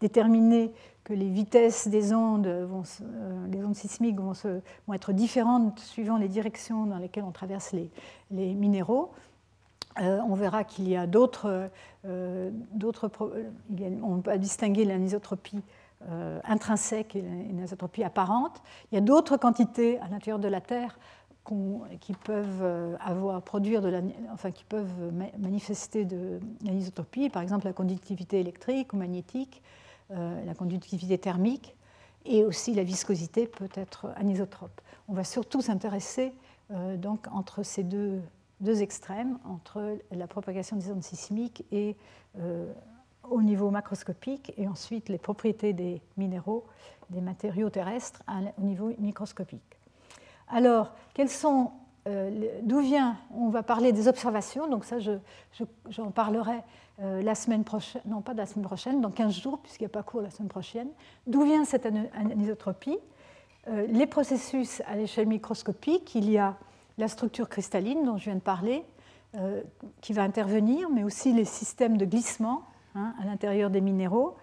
déterminer que les vitesses des ondes, les ondes sismiques vont, être différentes suivant les directions dans lesquelles on traverse les minéraux. Euh, on verra qu'il y a d'autres, euh, on peut distinguer l'anisotropie intrinsèque et l'anisotropie apparente. Il y a d'autres quantités à l'intérieur de la Terre qui peuvent avoir produire de la, qui peuvent manifester de l'anisotropie, par exemple la conductivité électrique ou magnétique, la conductivité thermique, et aussi la viscosité peut être anisotrope. On va surtout s'intéresser donc entre ces deux, deux, extrêmes, entre la propagation des ondes sismiques et au niveau macroscopique et ensuite les propriétés des minéraux, des matériaux terrestres au niveau microscopique. Alors, quels sont, euh, d'où vient, on va parler des observations, donc ça j'en parlerai euh, la semaine prochaine, non pas la semaine prochaine, dans 15 jours, puisqu'il n'y a pas cours la semaine prochaine. D'où vient cette anisotropie euh, Les processus à l'échelle microscopique, il y a la structure cristalline dont je viens de parler, qui va intervenir, mais aussi les systèmes de glissement Hein, à l'intérieur des minéraux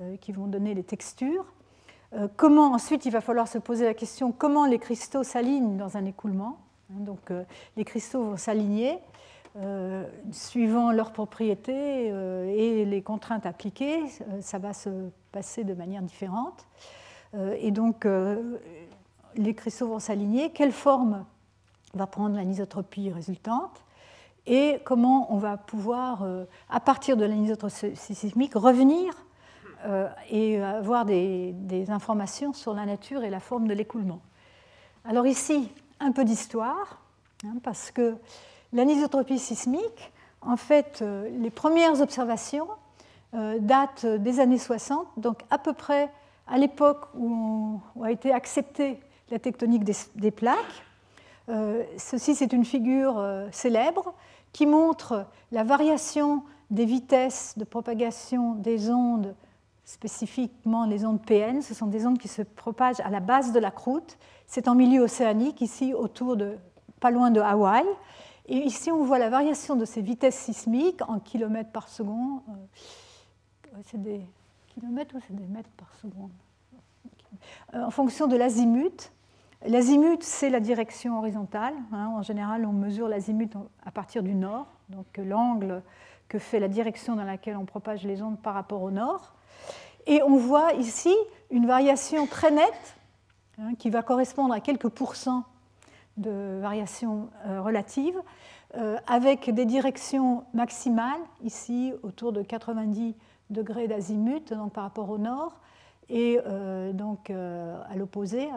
euh, qui vont donner les textures. Euh, comment ensuite il va falloir se poser la question comment les cristaux s'alignent dans un écoulement. Hein, donc euh, les cristaux vont s'aligner suivant leurs propriétés et les contraintes appliquées, ça va se passer de manière différente. et donc les cristaux vont s'aligner. Quelle forme va prendre l'anisotropie résultante et comment on va pouvoir, euh, à partir de l'anisotropie sismique, revenir euh, et avoir des, informations sur la nature et la forme de l'écoulement. Alors ici, un peu d'histoire, hein, parce que l'anisotropie sismique, en fait, euh, les premières observations datent des années 60, donc à peu près à l'époque où, a été acceptée la tectonique des, plaques. Ceci, c'est une figure célèbre qui montre la variation des vitesses de propagation des ondes, spécifiquement les ondes PN. Ce sont des ondes qui se propagent à la base de la croûte. C'est en milieu océanique, ici autour de, pas loin de Hawaï. Et ici, on voit la variation de ces vitesses sismiques en kilomètres par seconde. Euh, c'est des kilomètres ou c'est des mètres par seconde? Euh, En fonction de l'azimut. L'azimut, c'est la direction horizontale. Hein. En général, on mesure l'azimut à partir du nord, donc l'angle que fait la direction dans laquelle on propage les ondes par rapport au nord. Et on voit ici une variation très nette hein, qui va correspondre à quelques pourcents de variation euh, relative, euh, avec des directions maximales, ici autour de 90 degrés d'azimut par rapport au nord, et euh, donc à l'opposé,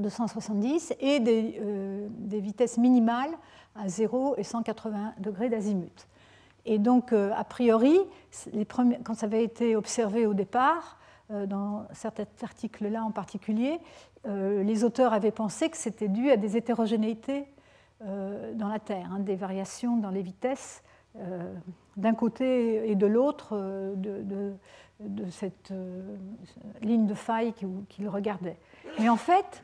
270 et euh, des, vitesses minimales à 0 et 180 degrés d'azimut. Et donc, euh, a priori, quand ça avait été observé au départ, euh, dans certains articles-là en particulier, les auteurs avaient pensé que c'était dû à des hétérogénéités dans la Terre, hein, des variations dans les vitesses d'un côté et de l'autre de, de, cette ligne de faille qu'ils regardaient. Mais en fait,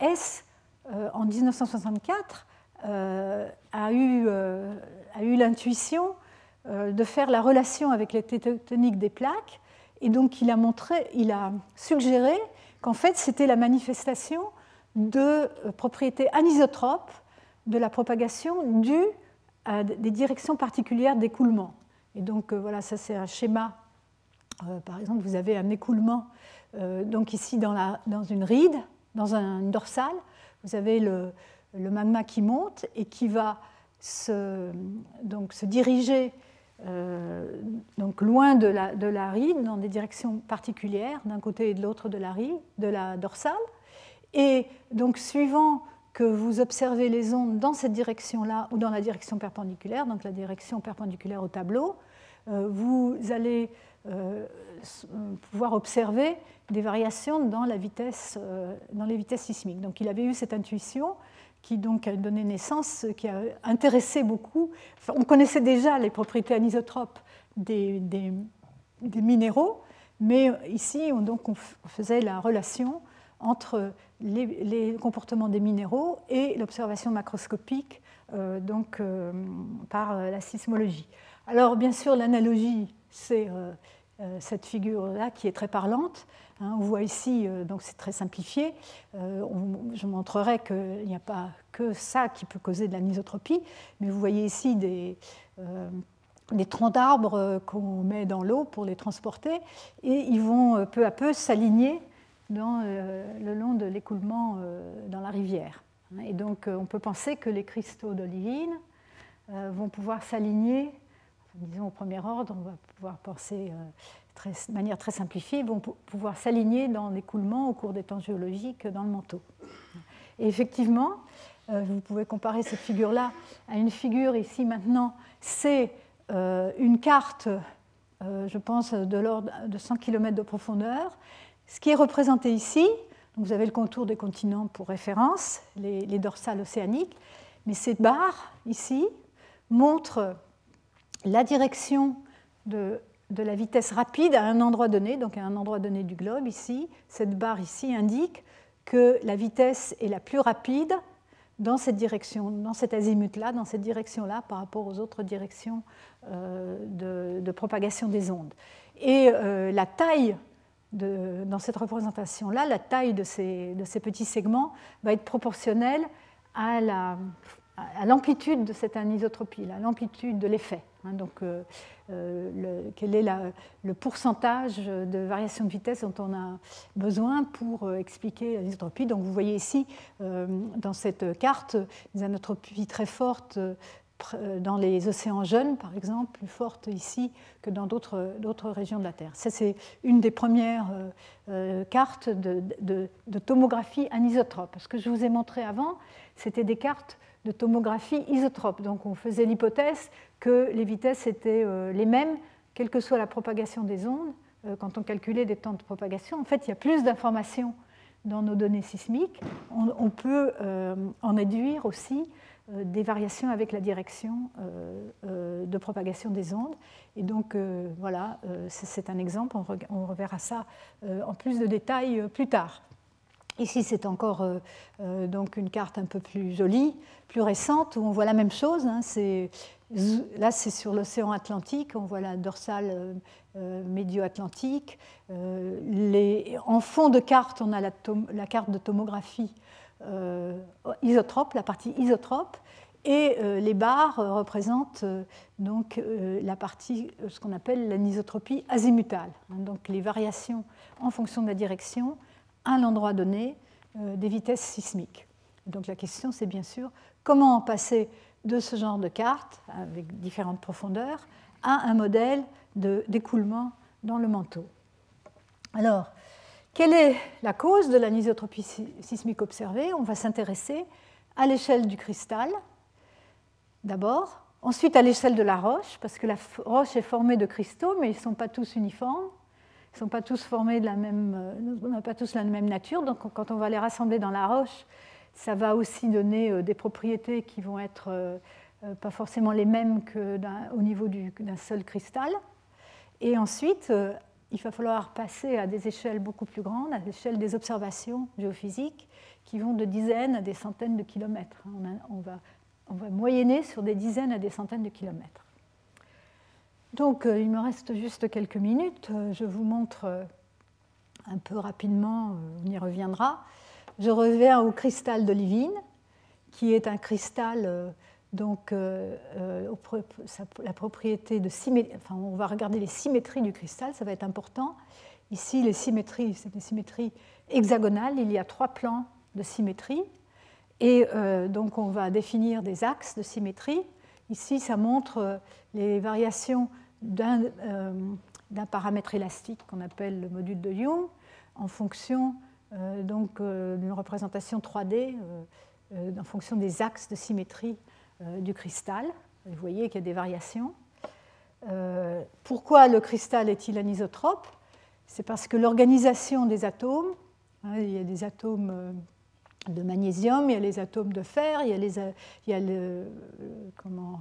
S, euh, en 1964, euh, a eu, euh, eu l'intuition de faire la relation avec les tectoniques des plaques, et donc il a, montré, il a suggéré qu'en fait c'était la manifestation de propriétés anisotropes de la propagation due à des directions particulières d'écoulement. Et donc voilà, ça c'est un schéma. par exemple, vous avez un écoulement donc ici dans, la, dans une ride, dans un dorsal, vous avez le, magma qui monte et qui va se, donc, se diriger euh, donc loin de la, de la, ride, dans des directions particulières, d'un côté et de l'autre de la ride, de la dorsale. Et donc, suivant que vous observez les ondes dans cette direction-là ou dans la direction perpendiculaire, donc la direction perpendiculaire au tableau, euh, vous allez euh, pouvoir observer des variations dans, la vitesse, euh, dans les vitesses sismiques. Donc il avait eu cette intuition qui donc a donné naissance, qui a intéressé beaucoup. on connaissait déjà les propriétés anisotropes des, des, minéraux, mais ici on, donc on faisait la relation entre les, comportements des minéraux et l'observation macroscopique euh, donc, par la sismologie. Alors bien sûr l'analogie c'est euh, cette figure-là qui est très parlante. Hein. on voit ici, euh, donc c'est très simplifié, euh, je montrerai qu'il n'y a pas que ça qui peut causer de l'anisotropie, mais vous voyez ici des, des troncs d'arbres qu'on met dans l'eau pour les transporter, et ils vont peu à peu s'aligner le long de l'écoulement dans la rivière. Et donc on peut penser que les cristaux d'olivine vont pouvoir s'aligner, disons au premier ordre, on va pouvoir penser de manière très simplifiée, vont pouvoir s'aligner dans l'écoulement au cours des temps géologiques dans le manteau. Et effectivement, euh, vous pouvez comparer cette figure-là à une figure ici maintenant, c'est euh, une carte, euh, je pense, de l'ordre de 100 km de profondeur. Ce qui est représenté ici, vous avez le contour des continents pour référence, les, les dorsales océaniques, mais cette barre ici montre la direction de de la vitesse rapide à un endroit donné, donc à un endroit donné du globe ici. Cette barre ici indique que la vitesse est la plus rapide dans cette direction, dans cet azimut-là, dans cette direction-là par rapport aux autres directions euh, de, propagation des ondes. Et euh, la taille, dans cette représentation-là, la taille de ces, de ces, petits segments va être proportionnelle à l'amplitude de cette anisotropie, à l'amplitude de l'effet. Hein, donc, euh, euh, quel est le pourcentage de variation de vitesse dont on a besoin pour euh, expliquer l'anisotropie. Donc vous voyez ici, dans cette carte, des anotropies très fortes dans les océans jeunes, par exemple, plus fortes ici que dans d'autres régions de la Terre. Ça, c'est une des premières cartes de, de, tomographie anisotrope. Ce que je vous ai montré avant, c'était des cartes de tomographie isotrope. Donc on faisait l'hypothèse que les vitesses étaient euh, les mêmes, quelle que soit la propagation des ondes, euh, quand on calculait des temps de propagation. En fait, il y a plus d'informations dans nos données sismiques. On, peut euh, en déduire aussi des variations avec la direction de propagation des ondes. Et donc, voilà, c'est un exemple. On reverra ça en plus de détails plus tard. Ici, c'est encore donc une carte un peu plus jolie, plus récente, où on voit la même chose. Hein. Là, c'est sur l'océan Atlantique, on voit la dorsale euh, médio-atlantique. en fond de carte, on a la, carte de tomographie isotrope, la partie isotrope, et les barres représentent donc la partie, ce qu'on appelle l'anisotropie azimutale, donc les variations en fonction de la direction à l'endroit donné euh, des vitesses sismiques. Donc la question, c'est bien sûr comment passer de ce genre de carte, avec différentes profondeurs, à un modèle d'écoulement dans le manteau. Alors, quelle est la cause de l'anisotropie sismique observée? On va s'intéresser à l'échelle du cristal, d'abord, ensuite à l'échelle de la roche, parce que la roche est formée de cristaux, mais ils ne sont pas tous uniformes ne sont pas tous formés de la même, euh, n'a pas tous la même nature. Donc quand on va les rassembler dans la roche, ça va aussi donner euh, des propriétés qui vont être euh, pas forcément les mêmes qu'au niveau d'un seul cristal. Et ensuite, il va falloir passer à des échelles beaucoup plus grandes, à l'échelle des observations géophysiques, qui vont de dizaines à des centaines de kilomètres. On, va, on va moyenner sur des dizaines à des centaines de kilomètres. Donc, euh, il me reste juste quelques minutes. Euh, je vous montre euh, un peu rapidement, on y reviendra. Je reviens au cristal d'olivine, qui est un cristal, donc la propriété de symétrie. Enfin, on va regarder les symétries du cristal, ça va être important. Ici, les symétries, c'est des symétries hexagonales. Il y a trois plans de symétrie. Et donc, on va définir des axes de symétrie. Ici, ça montre les variations euh, d'un paramètre élastique qu'on appelle le module de Young en fonction euh, donc euh, d'une représentation 3D en fonction des axes de symétrie du cristal. Vous voyez qu'il y a des variations. pourquoi le cristal est-il anisotrope? C'est parce que l'organisation des atomes, hein, il y a des atomes de magnésium, il y a les atomes de fer, il y a, les, il y a le, comment,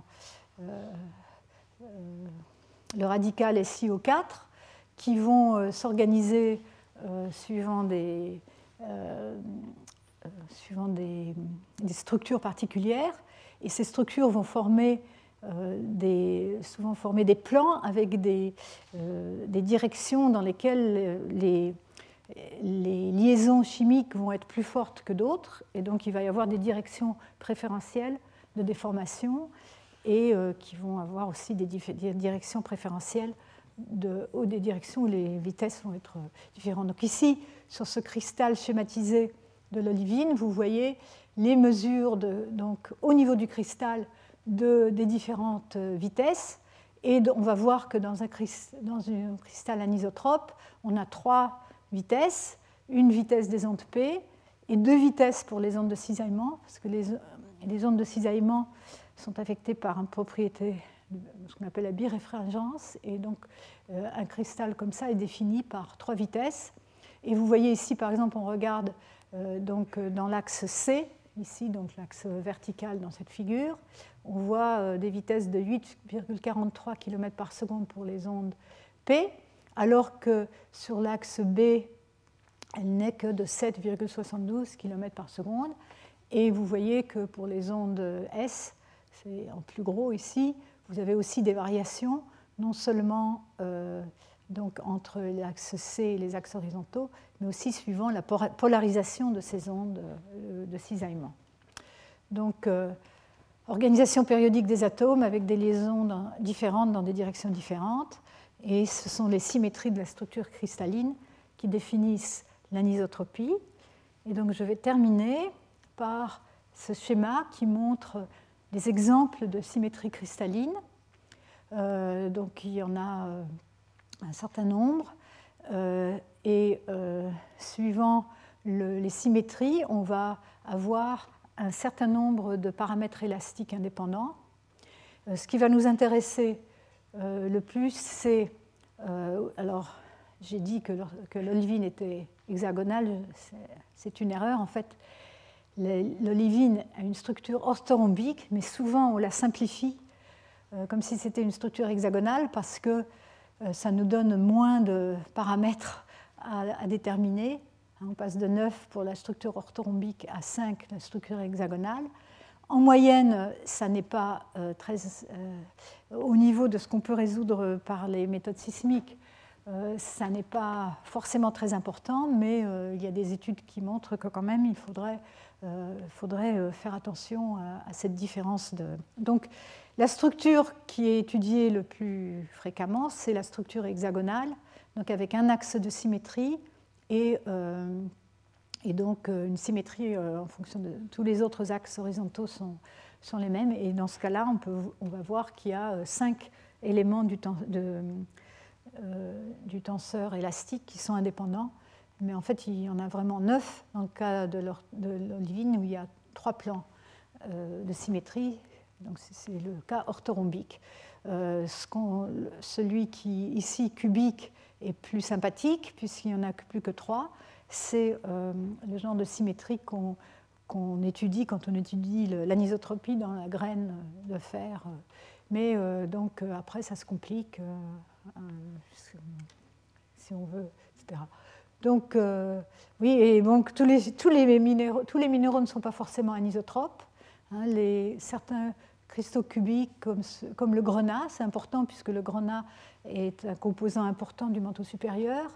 le radical SiO4 qui vont euh, s'organiser euh, suivant, des, euh, suivant des, structures particulières. Et ces structures vont former des, souvent former des plans avec des, des directions dans lesquelles les, les liaisons chimiques vont être plus fortes que d'autres. Et donc il va y avoir des directions préférentielles de déformation et euh, qui vont avoir aussi des, directions préférentielles de, des directions où les vitesses vont être euh, différentes. Donc ici, sur ce cristal schématisé de l'olivine, vous voyez les mesures donc, au niveau du cristal de, des différentes vitesses. Et on va voir que dans un, cristal anisotrope, on a trois vitesses, une vitesse des ondes P et deux vitesses pour les ondes de cisaillement, parce que les, les ondes de cisaillement sont affectées par une propriété, ce qu'on appelle la biréfringence, et donc euh, un cristal comme ça est défini par trois vitesses. Et vous voyez ici, par exemple, on regarde euh, donc, euh, dans l'axe C, ici, donc l'axe vertical dans cette figure, on voit des vitesses de 8,43 km par seconde pour les ondes P, alors que sur l'axe B, elle n'est que de 7,72 km par seconde. Et vous voyez que pour les ondes S, c'est en plus gros ici, vous avez aussi des variations, non seulement euh, donc entre l'axe C et les axes horizontaux, mais aussi suivant la polarisation de ces ondes euh, de cisaillement. Donc, euh, organisation périodique des atomes avec des liaisons différentes dans des directions différentes. Et ce sont les symétries de la structure cristalline qui définissent l'anisotropie. Et donc, je vais terminer par ce schéma qui montre des exemples de symétrie cristalline. Euh, donc il y en a euh, un certain nombre. Euh, et suivant les symétries, on va avoir un certain nombre de paramètres élastiques indépendants. ce qui va nous intéresser le plus, c'est... alors, j'ai dit que, que l'olivine était hexagonale, c'est une erreur. En fait, L'olivine a une structure orthorhombique, mais souvent on la simplifie euh, comme si c'était une structure hexagonale parce que euh, ça nous donne moins de paramètres à, déterminer. On passe de 9 pour la structure orthorhombique à 5, la structure hexagonale. En moyenne, ça n'est pas euh, très au niveau de ce qu'on peut résoudre par les méthodes sismiques. ça n'est pas forcément très important, mais il y a des études qui montrent que quand même il faudrait il euh, faudrait euh, faire attention à, cette différence. De... Donc, la structure qui est étudiée le plus fréquemment, c'est la structure hexagonale, donc avec un axe de symétrie et, euh, et donc une symétrie en fonction de tous les autres axes horizontaux sont, sont les mêmes. Et dans ce cas-là, on, on va voir qu'il y a cinq éléments du tenseur élastique qui sont indépendants mais en fait, il y en a vraiment neuf dans le cas de l'olivine où il y a trois plans euh, de symétrie. Donc c'est le cas orthorhombique. Euh, celui qui ici cubique est plus sympathique puisqu'il n'y en a plus que trois. C'est euh, le genre de symétrie qu'on étudie quand on étudie l'anisotropie dans la graine de fer. Mais donc après, ça se complique si on veut, etc. Donc, euh, oui, et donc tous les, tous, les minéraux, tous les minéraux ne sont pas forcément anisotropes. Hein, les, certains cristaux cubiques, comme, comme le grenat, c'est important puisque le grenat est un composant important du manteau supérieur,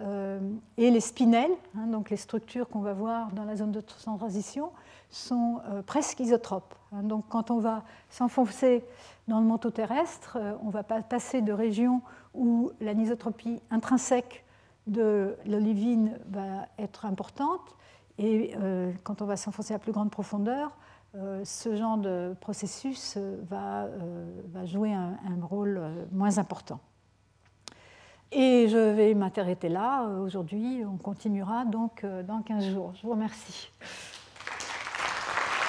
euh, et les spinels, hein, donc les structures qu'on va voir dans la zone de transition, sont euh, presque isotropes. Hein. donc quand on va s'enfoncer dans le manteau terrestre, on va passer de régions où l'anisotropie intrinsèque de l'olivine va être importante. Et euh, quand on va s'enfoncer à plus grande profondeur, euh, ce genre de processus euh, va, va jouer un, rôle moins important. Et je vais m'intéresser là aujourd'hui. On continuera donc dans 15 jours. Je vous remercie.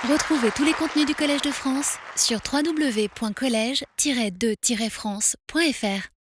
Retrouvez tous les contenus du Collège de France sur www.colège-2-france.fr.